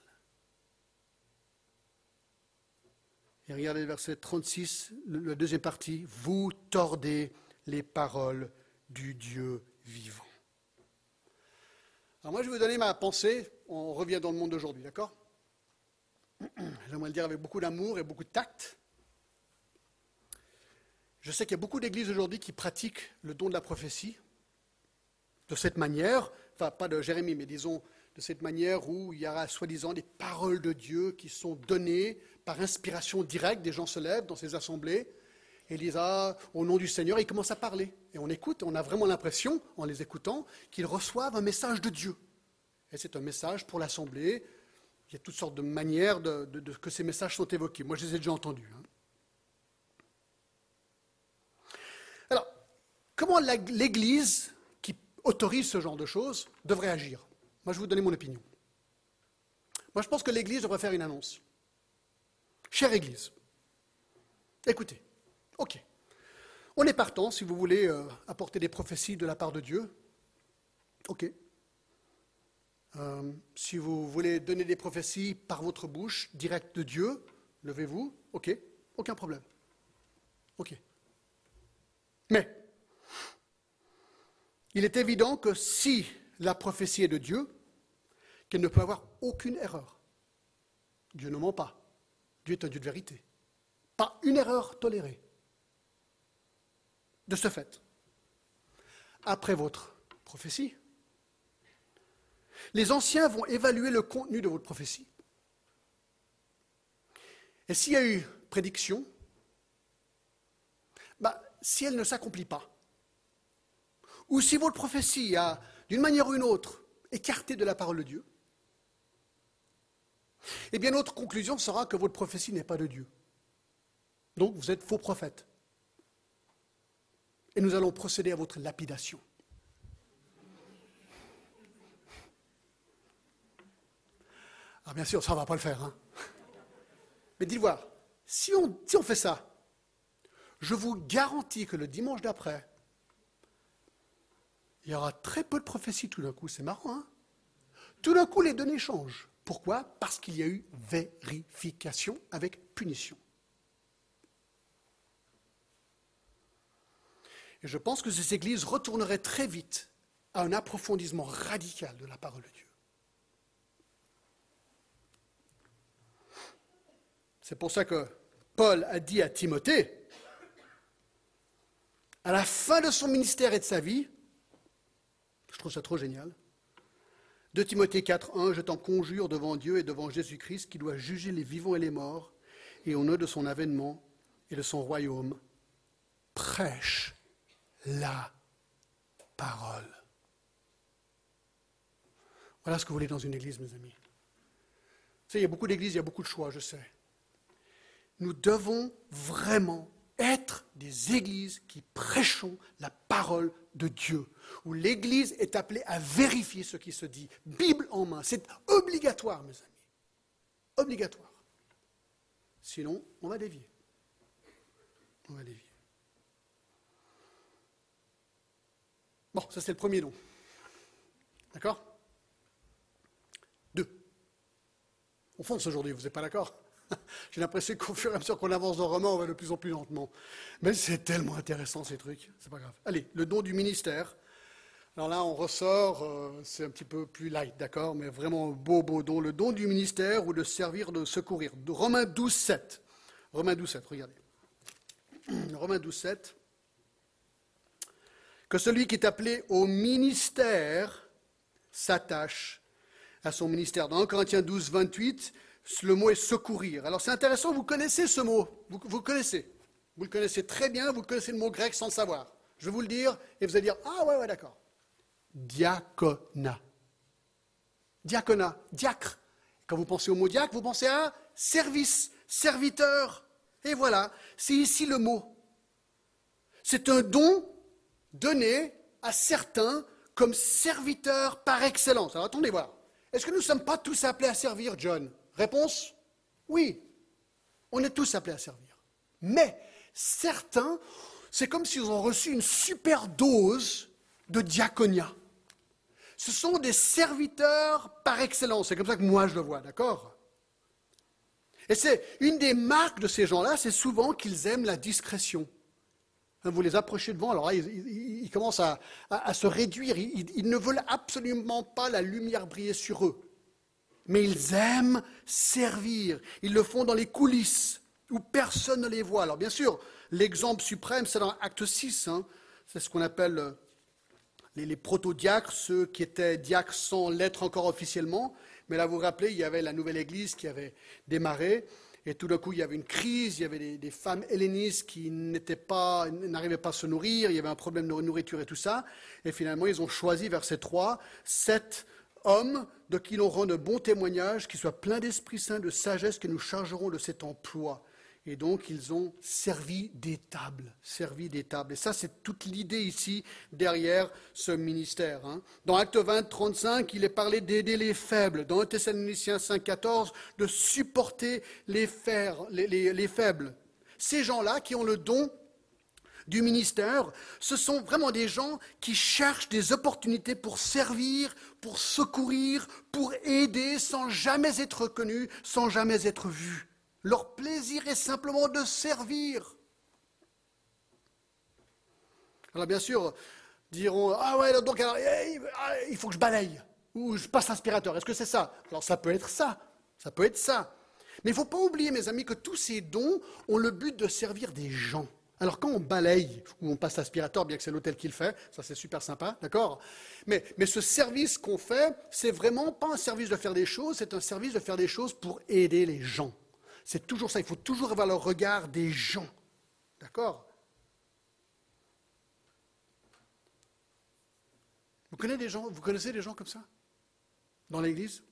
Et regardez le verset 36, la deuxième partie. Vous tordez les paroles du Dieu vivant. Alors moi, je vais vous donner ma pensée. On revient dans le monde d'aujourd'hui, d'accord? J'aimerais le dire avec beaucoup d'amour et beaucoup de tact. Je sais qu'il y a beaucoup d'églises aujourd'hui qui pratiquent le don de la prophétie de cette manière, enfin pas de Jérémie, mais disons de cette manière où il y aura soi-disant des paroles de Dieu qui sont données par inspiration directe, des gens se lèvent dans ces assemblées et disent ah, au nom du Seigneur, ils commencent à parler. Et on écoute, on a vraiment l'impression, en les écoutant, qu'ils reçoivent un message de Dieu. Et c'est un message pour l'assemblée. Il y a toutes sortes de manières de, que ces messages sont évoqués. Moi, je les ai déjà entendus. Hein. Alors, comment l'Église autorise ce genre de choses devrait agir. Moi, je vais vous donner mon opinion. Moi, je pense que l'Église devrait faire une annonce. Chère Église, écoutez, ok, on est partant si vous voulez euh, apporter des prophéties de la part de Dieu. Ok. Euh, si vous voulez donner des prophéties par votre bouche, directe de Dieu, levez-vous, ok, aucun problème. Ok. Mais, il est évident que si la prophétie est de Dieu, qu'elle ne peut avoir aucune erreur. Dieu ne ment pas. Dieu est un Dieu de vérité. Pas une erreur tolérée. De ce fait, après votre prophétie, les anciens vont évaluer le contenu de votre prophétie. Et s'il y a eu prédiction, bah, si elle ne s'accomplit pas, ou si votre prophétie a, d'une manière ou une autre, écarté de la parole de Dieu, eh bien notre conclusion sera que votre prophétie n'est pas de Dieu. Donc vous êtes faux prophète. Et nous allons procéder à votre lapidation. Ah bien sûr, ça ne va pas le faire. Hein. Mais dites voir, si on, si on fait ça, je vous garantis que le dimanche d'après, il y aura très peu de prophéties tout d'un coup. C'est marrant, hein Tout d'un coup, les données changent. Pourquoi? Parce qu'il y a eu vérification avec punition. Et je pense que ces églises retourneraient très vite à un approfondissement radical de la parole de Dieu. C'est pour ça que Paul a dit à Timothée, à la fin de son ministère et de sa vie, je trouve ça trop génial, de Timothée 4, 1, je t'en conjure devant Dieu et devant Jésus-Christ qui doit juger les vivants et les morts, et au nom de son avènement et de son royaume, prêche la parole. Voilà ce que vous voulez dans une église, mes amis. Il y a beaucoup d'églises, il y a beaucoup de choix, je sais. Nous devons vraiment être des églises qui prêchons la parole de Dieu, où l'Église est appelée à vérifier ce qui se dit, Bible en main. C'est obligatoire, mes amis. Obligatoire. Sinon, on va dévier. On va dévier. Bon, ça c'est le premier don. D'accord? Deux. On fonce aujourd'hui, vous n'êtes pas d'accord? J'ai l'impression qu'au fur et à mesure qu'on avance dans le roman, on va de plus en plus lentement. Mais c'est tellement intéressant ces trucs, c'est pas grave. Allez, le don du ministère. Alors là, on ressort, euh, c'est un petit peu plus light, d'accord, mais vraiment beau, beau don. Le don du ministère ou de servir, de secourir. Romains 12, 7. Romains 12, 7, regardez. Romains 12, 7 que celui qui est appelé au ministère s'attache à son ministère. Dans 1 Corinthiens 12, 28, le mot est secourir. Alors c'est intéressant, vous connaissez ce mot, vous, vous, connaissez. Vous le connaissez très bien, vous connaissez le mot grec sans le savoir. Je vais vous le dire et vous allez dire Ah ouais, ouais, d'accord. Diaconat. Diaconat, diacre. Quand vous pensez au mot diacre, vous pensez à service, serviteur. Et voilà, c'est ici le mot. C'est un don donné à certains comme serviteurs par excellence. Alors attendez voir. Est-ce que nous ne sommes pas tous appelés à servir, John? Réponse Oui. On est tous appelés à servir. Mais certains, c'est comme s'ils ont reçu une super dose de diaconia. Ce sont des serviteurs par excellence. C'est comme ça que moi je le vois, d'accord? Et c'est une des marques de ces gens-là, c'est souvent qu'ils aiment la discrétion. Vous les approchez devant, alors là, ils, commencent à, se réduire. ils, ne veulent absolument pas la lumière briller sur eux mais ils aiment servir. Ils le font dans les coulisses, où personne ne les voit. Alors bien sûr, l'exemple suprême, c'est dans Acte 6. Hein. C'est ce qu'on appelle euh, les, les proto-diacres, ceux qui étaient diacres sans l'être encore officiellement. Mais là, vous vous rappelez, il y avait la nouvelle Église qui avait démarré. Et tout d'un coup, il y avait une crise, il y avait des, femmes hellénistes qui n'arrivaient pas, pas à se nourrir, il y avait un problème de nourriture et tout ça. Et finalement, ils ont choisi, verset 3, sept hommes de qui l'on rend de bons témoignages, qui soient pleins d'Esprit Saint, de sagesse, que nous chargerons de cet emploi. Et donc, ils ont servi des tables, servi des tables. Et ça, c'est toute l'idée ici derrière ce ministère. Hein. Dans Acte 20, 35, il est parlé d'aider les faibles. Dans 1 Thessaloniciens 5, 14, de supporter les, les faibles. Ces gens-là qui ont le don du ministère, ce sont vraiment des gens qui cherchent des opportunités pour servir, pour secourir, pour aider sans jamais être reconnus, sans jamais être vus. Leur plaisir est simplement de servir. Alors bien sûr, diront Ah ouais, donc eh, ah, il faut que je balaye ou je passe l'aspirateur. Est-ce que c'est ça? Alors ça peut être ça. Ça peut être ça. Mais il ne faut pas oublier, mes amis, que tous ces dons ont le but de servir des gens. Alors quand on balaye ou on passe l'aspirateur, bien que c'est l'hôtel qui le fait, ça c'est super sympa, d'accord? Mais, mais ce service qu'on fait, c'est vraiment pas un service de faire des choses, c'est un service de faire des choses pour aider les gens. C'est toujours ça, il faut toujours avoir le regard des gens. D'accord? Vous connaissez, des gens, vous connaissez des gens comme ça? Dans l'Église?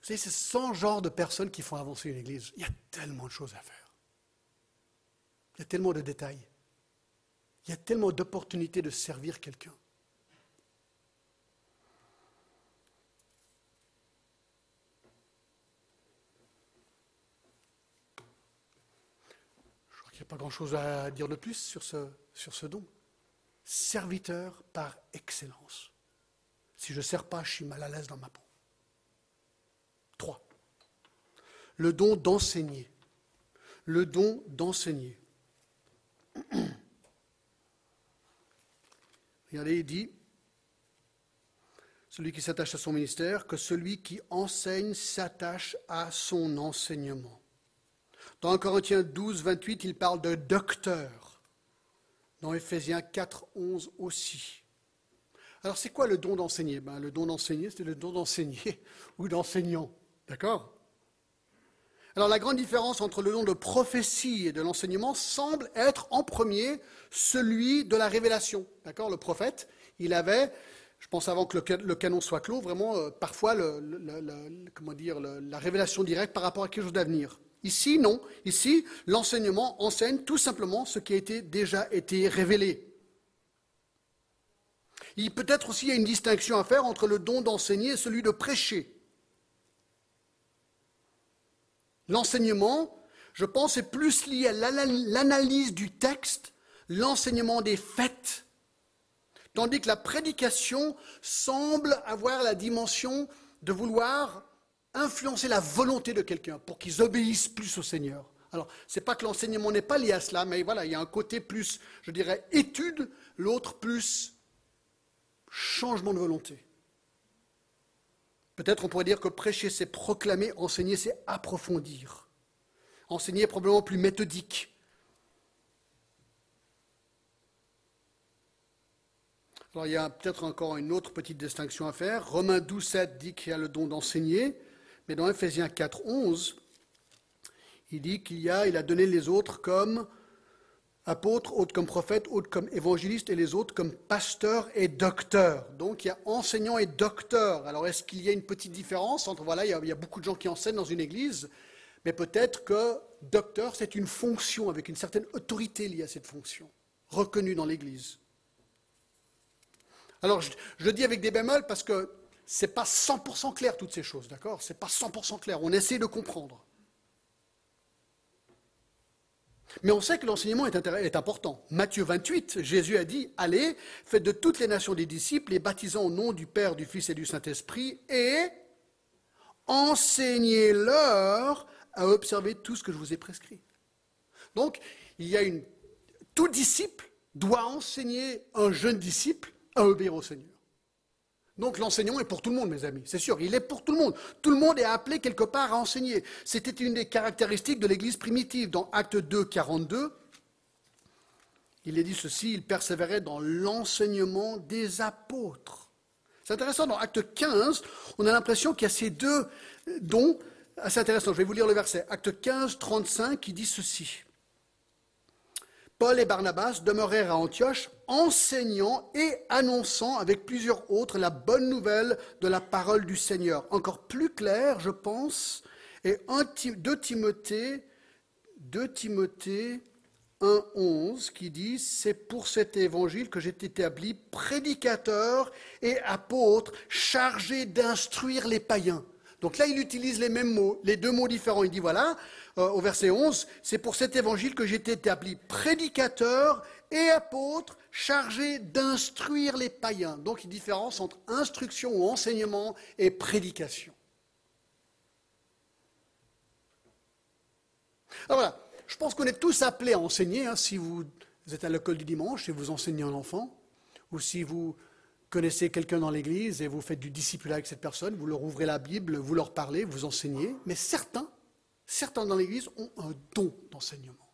Vous savez, c'est 100 genres de personnes qui font avancer une église. Il y a tellement de choses à faire. Il y a tellement de détails. Il y a tellement d'opportunités de servir quelqu'un. Je crois qu'il n'y a pas grand-chose à dire de plus sur ce, sur ce don. Serviteur par excellence. Si je ne sers pas, je suis mal à l'aise dans ma peau. Le don d'enseigner. Le don d'enseigner. Regardez, il dit, celui qui s'attache à son ministère, que celui qui enseigne s'attache à son enseignement. Dans 1 Corinthiens 12, 28, il parle de docteur. Dans Éphésiens 4, 11 aussi. Alors c'est quoi le don d'enseigner? Ben, Le don d'enseigner, c'est le don d'enseigner ou d'enseignant. D'accord? Alors la grande différence entre le don de prophétie et de l'enseignement semble être en premier celui de la révélation. D'accord? Le prophète, il avait, je pense avant que le, canon soit clos, vraiment euh, parfois la révélation directe par rapport à quelque chose d'avenir. Ici, non. Ici, l'enseignement enseigne tout simplement ce qui a déjà été révélé. Il peut-être aussi y a une distinction à faire entre le don d'enseigner et celui de prêcher. L'enseignement, je pense, est plus lié à l'analyse du texte, l'enseignement des faits, tandis que la prédication semble avoir la dimension de vouloir influencer la volonté de quelqu'un pour qu'ils obéissent plus au Seigneur. Alors, ce n'est pas que l'enseignement n'est pas lié à cela, mais voilà, il y a un côté plus, je dirais, étude, l'autre plus changement de volonté. Peut-être on pourrait dire que prêcher, c'est proclamer, enseigner, c'est approfondir. Enseigner est probablement plus méthodique. Alors il y a peut-être encore une autre petite distinction à faire. Romains 12, 7 dit qu'il y a le don d'enseigner, mais dans Ephésiens 4, 11, il dit qu'il a, a donné les autres comme apôtres, autres comme prophètes, autres comme évangélistes et les autres comme pasteurs et docteurs. Donc il y a enseignants et docteurs. Alors est-ce qu'il y a une petite différence entre, voilà, il y, a, beaucoup de gens qui enseignent dans une église, mais peut-être que docteur, c'est une fonction avec une certaine autorité liée à cette fonction, reconnue dans l'église. Alors je, dis avec des bémols parce que ce n'est pas 100% clair toutes ces choses, d'accord? Ce n'est pas 100% clair. On essaie de comprendre. Mais on sait que l'enseignement est, important. Matthieu 28, Jésus a dit, allez, faites de toutes les nations des disciples, les baptisant au nom du Père, du Fils et du Saint-Esprit, et enseignez-leur à observer tout ce que je vous ai prescrit. Donc, il y a une... Tout disciple doit enseigner un jeune disciple à obéir au Seigneur. Donc l'enseignement est pour tout le monde, mes amis, c'est sûr, il est pour tout le monde. Tout le monde est appelé quelque part à enseigner. C'était une des caractéristiques de l'Église primitive. Dans Acte 2, 42, il est dit ceci, il persévérait dans l'enseignement des apôtres. C'est intéressant, dans Acte 15, on a l'impression qu'il y a ces deux dons assez intéressants. Je vais vous lire le verset. Acte 15, 35, qui dit ceci. Paul et Barnabas demeurèrent à Antioche, enseignant et annonçant avec plusieurs autres la bonne nouvelle de la parole du Seigneur. Encore plus clair, je pense, et 2 Timothée, 2 Timothée 1.11 qui dit C'est pour cet évangile que j'ai été établi prédicateur et apôtre, chargé d'instruire les païens. Donc là, il utilise les mêmes mots, les deux mots différents. Il dit voilà, euh, au verset 11, c'est pour cet évangile que j'ai été établi prédicateur et apôtre chargé d'instruire les païens. Donc il différence entre instruction ou enseignement et prédication. Alors voilà, je pense qu'on est tous appelés à enseigner. Hein, si vous êtes à l'école du dimanche et vous enseignez un enfant, ou si vous connaissez quelqu'un dans l'église et vous faites du discipulat avec cette personne, vous leur ouvrez la Bible, vous leur parlez, vous enseignez. Mais certains, certains dans l'église ont un don d'enseignement.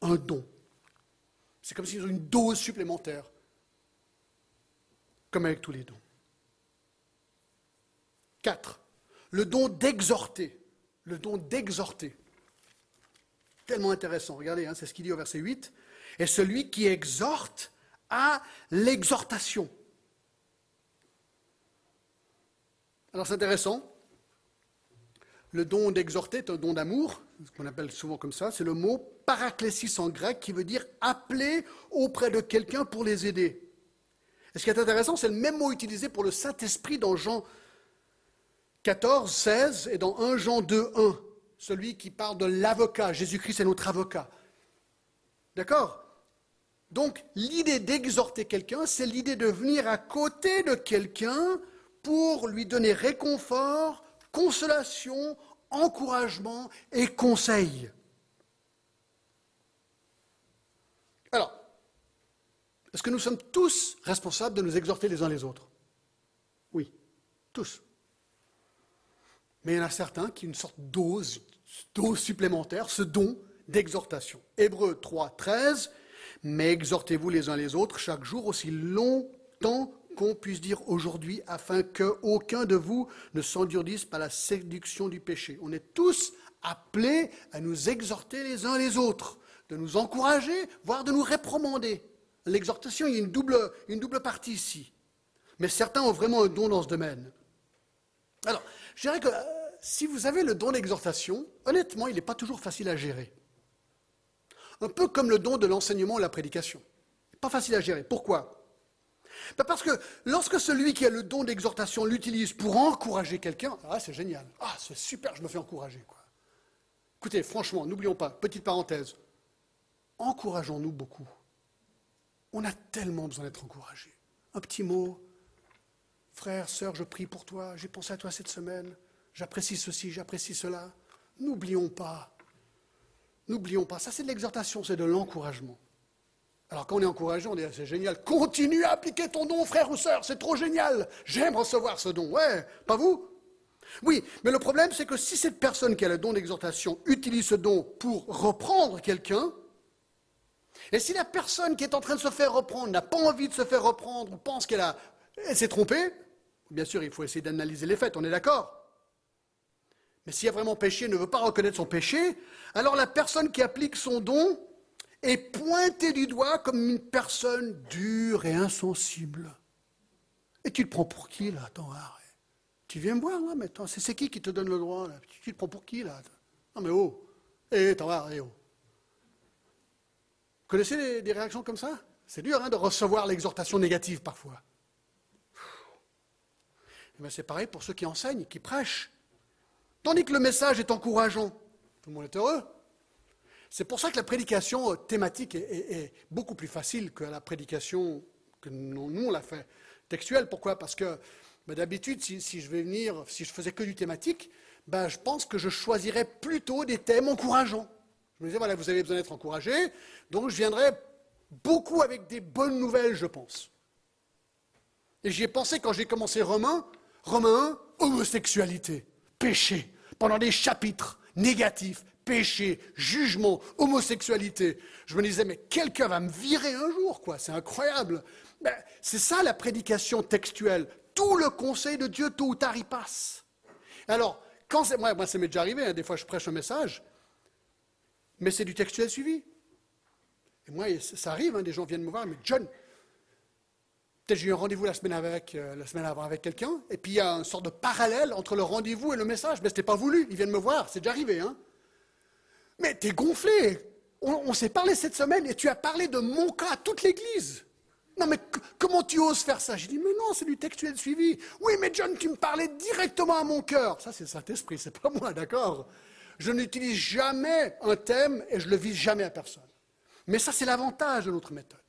Un don. C'est comme s'ils ont une dose supplémentaire, comme avec tous les dons. Quatre, le don d'exhorter. Le don d'exhorter. Tellement intéressant. Regardez, hein, c'est ce qu'il dit au verset 8. Et celui qui exhorte à l'exhortation. Alors c'est intéressant. Le don d'exhorter est un don d'amour, ce qu'on appelle souvent comme ça. C'est le mot paraclésis en grec qui veut dire appeler auprès de quelqu'un pour les aider. Et ce qui est intéressant, c'est le même mot utilisé pour le Saint-Esprit dans Jean 14, 16 et dans 1 Jean 2, 1. Celui qui parle de l'avocat. Jésus-Christ est notre avocat. D'accord? Donc l'idée d'exhorter quelqu'un, c'est l'idée de venir à côté de quelqu'un pour lui donner réconfort, consolation, encouragement et conseil. Alors, est-ce que nous sommes tous responsables de nous exhorter les uns les autres? Oui, tous. Mais il y en a certains qui ont une sorte dose, dose supplémentaire, ce don d'exhortation. Hébreu 3, 13, mais exhortez-vous les uns les autres chaque jour aussi longtemps qu'on puisse dire aujourd'hui, afin qu'aucun de vous ne s'endurdisse par la séduction du péché. On est tous appelés à nous exhorter les uns les autres, de nous encourager, voire de nous réprimander. L'exhortation, il y a une double, une double partie ici. Mais certains ont vraiment un don dans ce domaine. Alors, je dirais que euh, si vous avez le don d'exhortation, honnêtement, il n'est pas toujours facile à gérer. Un peu comme le don de l'enseignement et la prédication. Pas facile à gérer. Pourquoi? Ben Parce que lorsque celui qui a le don d'exhortation l'utilise pour encourager quelqu'un, ah, c'est génial. Ah, c'est super, je me fais encourager. Écoutez, franchement, n'oublions pas, petite parenthèse, encourageons-nous beaucoup. On a tellement besoin d'être encouragés. Un petit mot, frère, sœur, je prie pour toi, j'ai pensé à toi cette semaine, j'apprécie ceci, j'apprécie cela. N'oublions pas N'oublions pas, ça c'est de l'exhortation, c'est de l'encouragement. Alors quand on est encouragé, on dit ah, c'est génial, continue à appliquer ton don, frère ou sœur, c'est trop génial, j'aime recevoir ce don. Ouais, pas vous? Oui, mais le problème c'est que si cette personne qui a le don d'exhortation utilise ce don pour reprendre quelqu'un, et si la personne qui est en train de se faire reprendre n'a pas envie de se faire reprendre ou pense qu'elle a, s'est trompée, bien sûr il faut essayer d'analyser les faits, on est d'accord mais s'il y a vraiment péché, ne veut pas reconnaître son péché, alors la personne qui applique son don est pointée du doigt comme une personne dure et insensible. Et tu te prends pour qui, là Attends, arrête. Tu viens me voir, là, mais c'est qui qui te donne le droit, là? Tu te prends pour qui, là? Non, mais oh Eh, attends, arrête, oh Vous connaissez des, réactions comme ça? C'est dur hein, de recevoir l'exhortation négative parfois. Eh ben, c'est pareil pour ceux qui enseignent, qui prêchent. Tandis que le message est encourageant. Tout le monde est heureux. C'est pour ça que la prédication thématique est, beaucoup plus facile que la prédication que nous, on l'a fait textuelle. Pourquoi? Parce que ben, d'habitude, si, je vais venir, si je faisais que du thématique, ben, je pense que je choisirais plutôt des thèmes encourageants. Je me disais, voilà, vous avez besoin d'être encouragé, donc je viendrai beaucoup avec des bonnes nouvelles, je pense. Et j'y ai pensé quand j'ai commencé Romain. Romain 1, homosexualité péché, pendant des chapitres négatifs, péché, jugement, homosexualité. Je me disais, mais quelqu'un va me virer un jour, quoi, c'est incroyable. Ben, c'est ça la prédication textuelle. Tout le conseil de Dieu, tôt ou tard, il passe. Alors, quand c'est, moi, moi, ça m'est déjà arrivé, hein, des fois je prêche un message, mais c'est du textuel suivi. Et moi, ça arrive, hein, des gens viennent me voir, mais John, j'ai eu un rendez-vous la semaine, avec, euh, la semaine avant avec quelqu'un, et puis il y a une sorte de parallèle entre le rendez-vous et le message. Mais ce n'était pas voulu, ils viennent me voir, c'est déjà arrivé. Hein. Mais t'es gonflé. On, s'est parlé cette semaine et tu as parlé de mon cas à toute l'Église. Non, mais comment tu oses faire ça? Je dis, mais non, c'est du textuel suivi. Oui, mais John, tu me parlais directement à mon cœur. Ça, c'est Saint-Esprit, c'est pas moi, d'accord? Je n'utilise jamais un thème et je le vise jamais à personne. Mais ça, c'est l'avantage de notre méthode.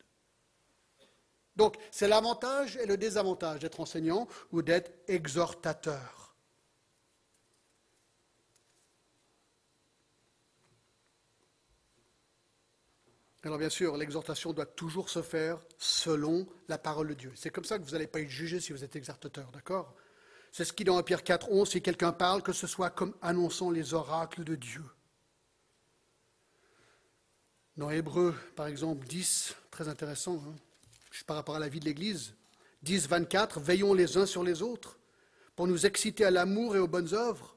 Donc, c'est l'avantage et le désavantage d'être enseignant ou d'être exhortateur. Alors bien sûr, l'exhortation doit toujours se faire selon la parole de Dieu. C'est comme ça que vous n'allez pas être jugé si vous êtes exhortateur, d'accord? C'est ce qui dans Pierre 4, 11, si quelqu'un parle, que ce soit comme annonçant les oracles de Dieu. Dans Hébreu, par exemple, 10, très intéressant, hein, par rapport à la vie de l'Église, 10, 24, veillons les uns sur les autres pour nous exciter à l'amour et aux bonnes œuvres.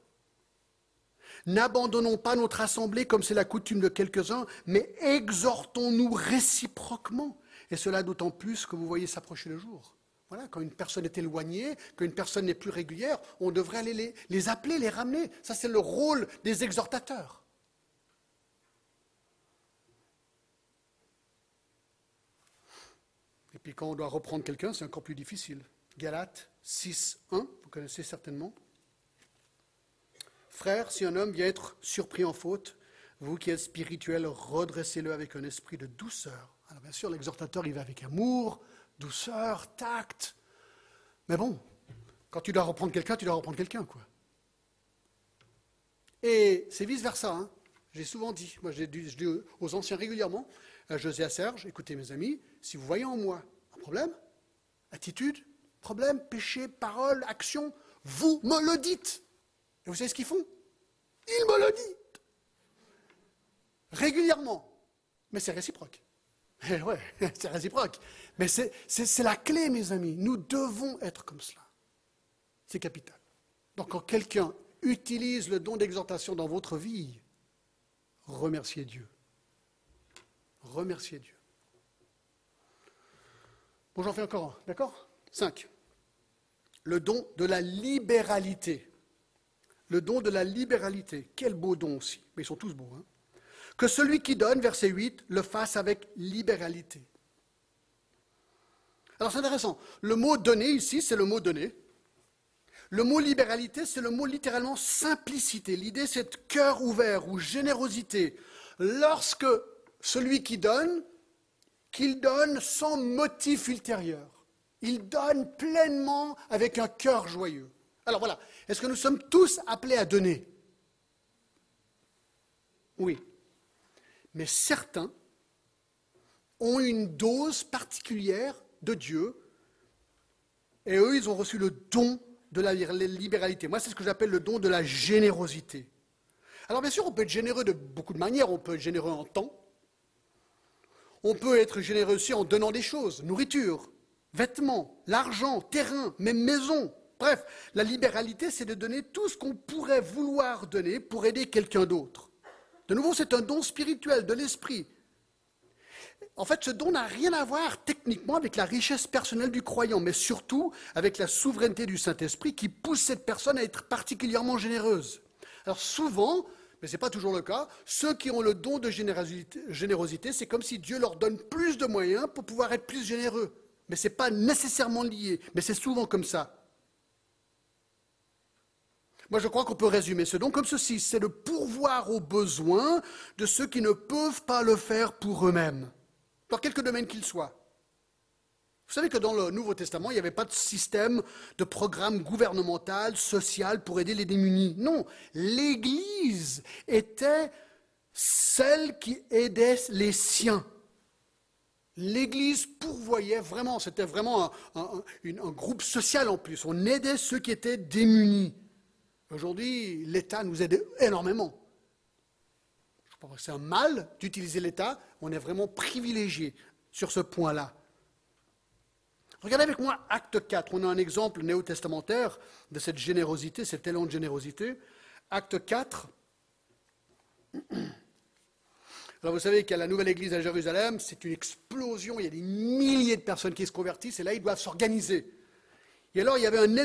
N'abandonnons pas notre assemblée comme c'est la coutume de quelques-uns, mais exhortons-nous réciproquement. Et cela d'autant plus que vous voyez s'approcher le jour. Voilà, quand une personne est éloignée, quand une personne n'est plus régulière, on devrait aller les, les appeler, les ramener. Ça, c'est le rôle des exhortateurs. Et puis quand on doit reprendre quelqu'un, c'est encore plus difficile. Galates 6, 1, vous connaissez certainement. Frère, si un homme vient être surpris en faute, vous qui êtes spirituel, redressez-le avec un esprit de douceur. Alors bien sûr, l'exhortateur, il va avec amour, douceur, tact. Mais bon, quand tu dois reprendre quelqu'un, tu dois reprendre quelqu'un, quoi. Et c'est vice-versa. Hein. J'ai souvent dit, moi je dis aux anciens régulièrement, José à Serge, écoutez mes amis, si vous voyez en moi problème, attitude, problème, péché, parole, action, vous me le dites. Et vous savez ce qu'ils font? Ils me le disent. Régulièrement. Mais c'est réciproque. Eh ouais, c'est réciproque. Mais c'est la clé, mes amis. Nous devons être comme cela. C'est capital. Donc quand quelqu'un utilise le don d'exhortation dans votre vie, remerciez Dieu. Remerciez Dieu. Bon, j'en fais encore un, d'accord? Cinq. Le don de la libéralité le don de la libéralité. Quel beau don aussi. Mais ils sont tous beaux. Hein que celui qui donne, verset 8, le fasse avec libéralité. Alors c'est intéressant. Le mot donner ici, c'est le mot donner. Le mot libéralité, c'est le mot littéralement simplicité. L'idée, c'est cœur ouvert ou générosité. Lorsque celui qui donne, qu'il donne sans motif ultérieur. Il donne pleinement avec un cœur joyeux. Alors voilà, est-ce que nous sommes tous appelés à donner? Oui. Mais certains ont une dose particulière de Dieu et eux, ils ont reçu le don de la libéralité. Moi, c'est ce que j'appelle le don de la générosité. Alors bien sûr, on peut être généreux de beaucoup de manières. On peut être généreux en temps. On peut être généreux aussi en donnant des choses, nourriture, vêtements, l'argent, terrain, même maison. Bref, la libéralité, c'est de donner tout ce qu'on pourrait vouloir donner pour aider quelqu'un d'autre. De nouveau, c'est un don spirituel, de l'esprit. En fait, ce don n'a rien à voir techniquement avec la richesse personnelle du croyant, mais surtout avec la souveraineté du Saint-Esprit qui pousse cette personne à être particulièrement généreuse. Alors souvent, mais ce n'est pas toujours le cas, ceux qui ont le don de générosité, c'est comme si Dieu leur donne plus de moyens pour pouvoir être plus généreux. Mais ce n'est pas nécessairement lié, mais c'est souvent comme ça. Moi, je crois qu'on peut résumer ce don comme ceci, c'est de pourvoir aux besoins de ceux qui ne peuvent pas le faire pour eux-mêmes, dans quelque domaine qu'ils soient. Vous savez que dans le Nouveau Testament, il n'y avait pas de système de programme gouvernemental, social pour aider les démunis. Non, l'Église était celle qui aidait les siens. L'Église pourvoyait vraiment, c'était vraiment un, groupe social en plus. On aidait ceux qui étaient démunis. Aujourd'hui, l'État nous aide énormément. Je pense que c'est un mal d'utiliser l'État. On est vraiment privilégié sur ce point-là. Regardez avec moi Acte 4. On a un exemple néo-testamentaire de cette générosité, cet élan de générosité. Acte 4. Alors vous savez qu'à la nouvelle église à Jérusalem, c'est une explosion, il y a des milliers de personnes qui se convertissent et là ils doivent s'organiser. Et alors, il y avait un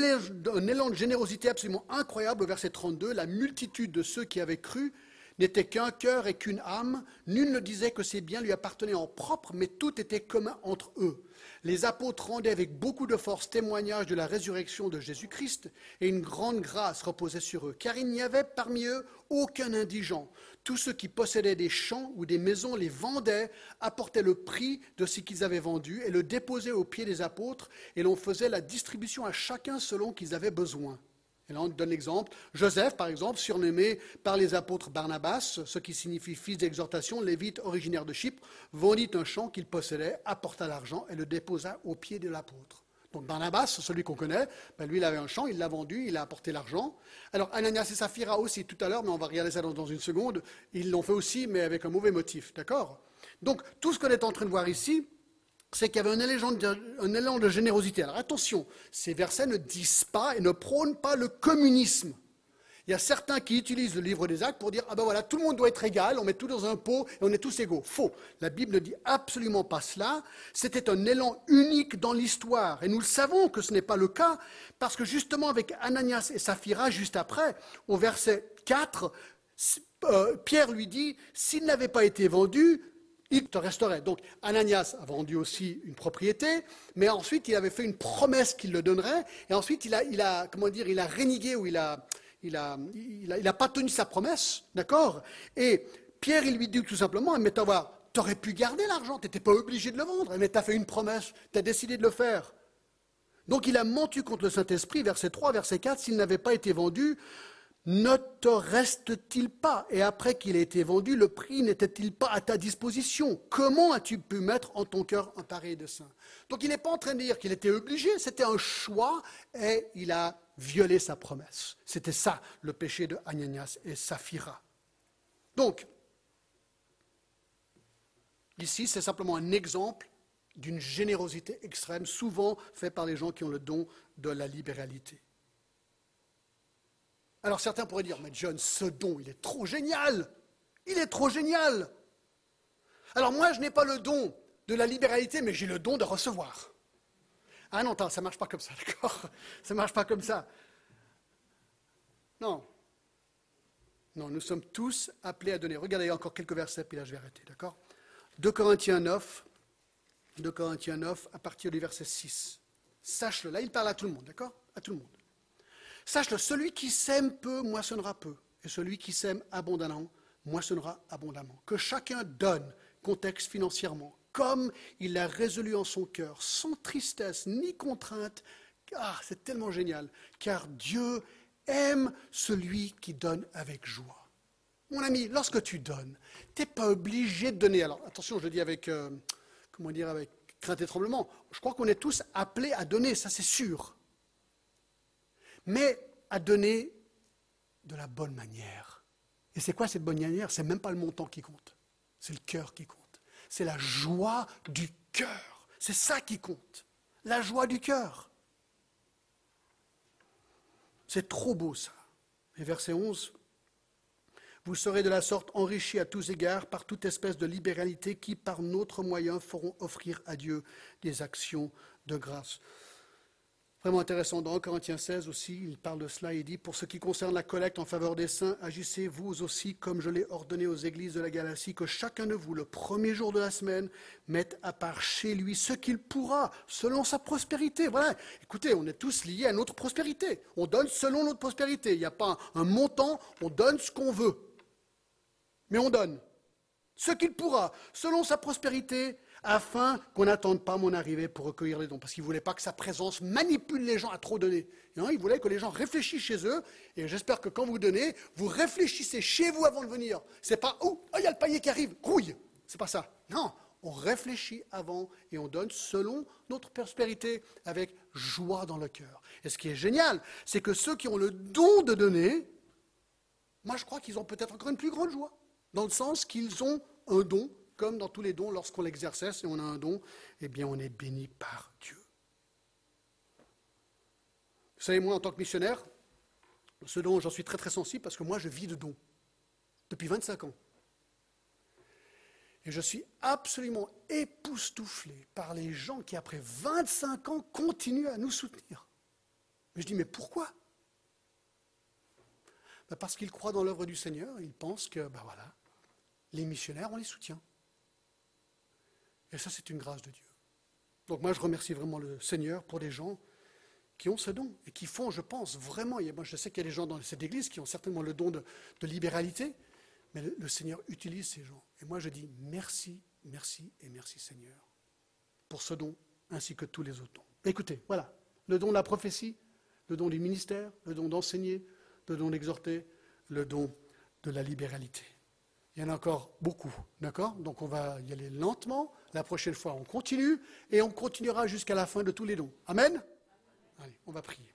élan, de générosité absolument incroyable au verset 32. La multitude de ceux qui avaient cru n'était qu'un cœur et qu'une âme. Nul ne disait que ses biens lui appartenaient en propre, mais tout était commun entre eux. Les apôtres rendaient avec beaucoup de force témoignage de la résurrection de Jésus-Christ, et une grande grâce reposait sur eux, car il n'y avait parmi eux aucun indigent. Tous ceux qui possédaient des champs ou des maisons les vendaient, apportaient le prix de ce qu'ils avaient vendu et le déposaient aux pieds des apôtres, et l'on faisait la distribution à chacun selon qu'ils avaient besoin. Et là, on donne l'exemple. Joseph, par exemple, surnommé par les apôtres Barnabas, ce qui signifie fils d'exhortation, lévite originaire de Chypre, vendit un champ qu'il possédait, apporta l'argent et le déposa aux pieds de l'apôtre. Donc Barnabas, celui qu'on connaît, ben lui, il avait un champ, il l'a vendu, il a apporté l'argent. Alors Ananias et Saphira aussi, tout à l'heure, mais on va regarder ça dans, dans une seconde, ils l'ont fait aussi, mais avec un mauvais motif, d'accord? Donc tout ce qu'on est en train de voir ici, c'est qu'il y avait un élan, de, générosité. Alors attention, ces versets ne disent pas et ne prônent pas le communisme. Il y a certains qui utilisent le livre des actes pour dire Ah ben voilà, tout le monde doit être égal, on met tout dans un pot et on est tous égaux. Faux. La Bible ne dit absolument pas cela. C'était un élan unique dans l'histoire. Et nous le savons que ce n'est pas le cas, parce que justement avec Ananias et Saphira, juste après, au verset 4, euh, Pierre lui dit S'il n'avait pas été vendu, il te resterait. Donc Ananias a vendu aussi une propriété, mais ensuite il avait fait une promesse qu'il le donnerait, et ensuite il a, comment dire, il a rénigué ou il a, il a, il a, pas tenu sa promesse, d'accord? Et Pierre, il lui dit tout simplement, mais tu aurais pu garder l'argent, tu n'étais pas obligé de le vendre, mais tu as fait une promesse, tu as décidé de le faire. Donc il a menti contre le Saint-Esprit, verset 3, verset 4, s'il n'avait pas été vendu, ne te reste-t-il pas Et après qu'il ait été vendu, le prix n'était-il pas à ta disposition? Comment as-tu pu mettre en ton cœur un pareil dessein Donc il n'est pas en train de dire qu'il était obligé, c'était un choix et il a violé sa promesse. C'était ça le péché de Ananias et Saphira. Donc, ici, c'est simplement un exemple d'une générosité extrême, souvent faite par les gens qui ont le don de la libéralité. Alors certains pourraient dire, mais John, ce don, il est trop génial. Il est trop génial. Alors moi, je n'ai pas le don de la libéralité, mais j'ai le don de recevoir. Ah non, ça ne marche pas comme ça, d'accord Ça ne marche pas comme ça. Non. Non, nous sommes tous appelés à donner. Regardez encore quelques versets, puis là je vais arrêter, d'accord 2 Corinthiens 9, 2 Corinthiens 9, à partir du verset 6. Sache-le, là il parle à tout le monde, d'accord? À tout le monde. Sache-le, celui qui sème peu moissonnera peu, et celui qui sème abondamment moissonnera abondamment. Que chacun donne, contexte financièrement, comme il l'a résolu en son cœur, sans tristesse ni contrainte. Ah, c'est tellement génial, car Dieu aime celui qui donne avec joie. Mon ami, lorsque tu donnes, tu n'es pas obligé de donner. Alors attention, je le dis avec, euh, comment dire, avec crainte et tremblement. Je crois qu'on est tous appelés à donner, ça c'est sûr mais à donner de la bonne manière. Et c'est quoi cette bonne manière? C'est même pas le montant qui compte, c'est le cœur qui compte. C'est la joie du cœur. C'est ça qui compte. La joie du cœur. C'est trop beau ça. Et verset 11, vous serez de la sorte enrichis à tous égards par toute espèce de libéralité qui, par notre moyen, feront offrir à Dieu des actions de grâce. Vraiment intéressant, dans 1 Corinthiens 16 aussi, il parle de cela, il dit, pour ce qui concerne la collecte en faveur des saints, agissez vous aussi comme je l'ai ordonné aux églises de la Galatie, que chacun de vous, le premier jour de la semaine, mette à part chez lui ce qu'il pourra, selon sa prospérité. Voilà, écoutez, on est tous liés à notre prospérité. On donne selon notre prospérité. Il n'y a pas un montant, on donne ce qu'on veut. Mais on donne ce qu'il pourra, selon sa prospérité, afin qu'on n'attende pas mon arrivée pour recueillir les dons, parce qu'il ne voulait pas que sa présence manipule les gens à trop donner. Non, il voulait que les gens réfléchissent chez eux, et j'espère que quand vous donnez, vous réfléchissez chez vous avant de venir. C'est pas oh, il y a le panier qui arrive, rouille. C'est pas ça. Non, on réfléchit avant et on donne selon notre prospérité, avec joie dans le cœur. Et ce qui est génial, c'est que ceux qui ont le don de donner, moi je crois qu'ils ont peut-être encore une plus grande joie, dans le sens qu'ils ont un don comme dans tous les dons, lorsqu'on l'exerce et on a un don, eh bien, on est béni par Dieu. Vous savez, moi, en tant que missionnaire, ce don, j'en suis très très sensible parce que moi, je vis de dons depuis 25 ans. Et je suis absolument époustouflé par les gens qui, après 25 ans, continuent à nous soutenir. Mais je dis, mais pourquoi? Ben, Parce qu'ils croient dans l'œuvre du Seigneur, ils pensent que, ben voilà, les missionnaires, on les soutient. Et ça, c'est une grâce de Dieu. Donc moi, je remercie vraiment le Seigneur pour des gens qui ont ce don et qui font, je pense, vraiment, moi je sais qu'il y a des gens dans cette église qui ont certainement le don de, libéralité, mais le, Seigneur utilise ces gens. Et moi je dis merci, merci et merci Seigneur pour ce don ainsi que tous les autres dons. Écoutez, voilà, le don de la prophétie, le don du ministère, le don d'enseigner, le don d'exhorter, le don de la libéralité. Il y en a encore beaucoup, d'accord? Donc on va y aller lentement. La prochaine fois, on continue et on continuera jusqu'à la fin de tous les dons. Amen? Allez, on va prier.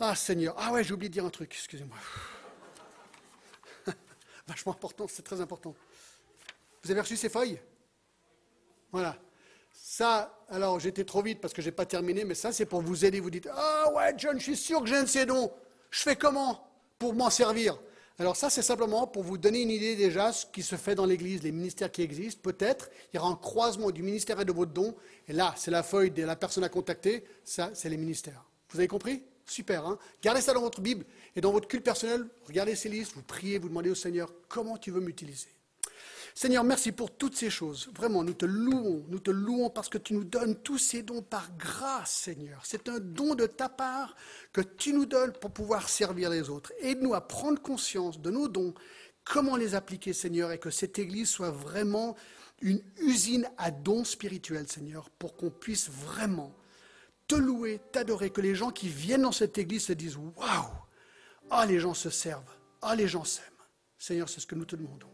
Ah Seigneur, ah ouais, j'ai oublié de dire un truc, excusez-moi. Vachement important, c'est très important. Vous avez reçu ces feuilles? Voilà. Ça, alors j'étais trop vite parce que je n'ai pas terminé, mais ça c'est pour vous aider. Vous dites, ah ouais John, je suis sûr que j'ai un de ces dons. Je fais comment pour m'en servir? Alors ça, c'est simplement pour vous donner une idée déjà de ce qui se fait dans l'Église, les ministères qui existent. Peut-être, il y aura un croisement du ministère et de votre don. Et là, c'est la feuille de la personne à contacter. Ça, c'est les ministères. Vous avez compris? Super. Hein? Gardez ça dans votre Bible et dans votre culte personnel. Regardez ces listes, vous priez, vous demandez au Seigneur comment tu veux m'utiliser? Seigneur, merci pour toutes ces choses. Vraiment, nous te louons, nous te louons parce que tu nous donnes tous ces dons par grâce, Seigneur. C'est un don de ta part que tu nous donnes pour pouvoir servir les autres. Aide-nous à prendre conscience de nos dons, comment les appliquer, Seigneur, et que cette Église soit vraiment une usine à dons spirituels, Seigneur, pour qu'on puisse vraiment te louer, t'adorer, que les gens qui viennent dans cette Église se disent Waouh Ah, les gens se servent, ah, les gens s'aiment. Seigneur, c'est ce que nous te demandons.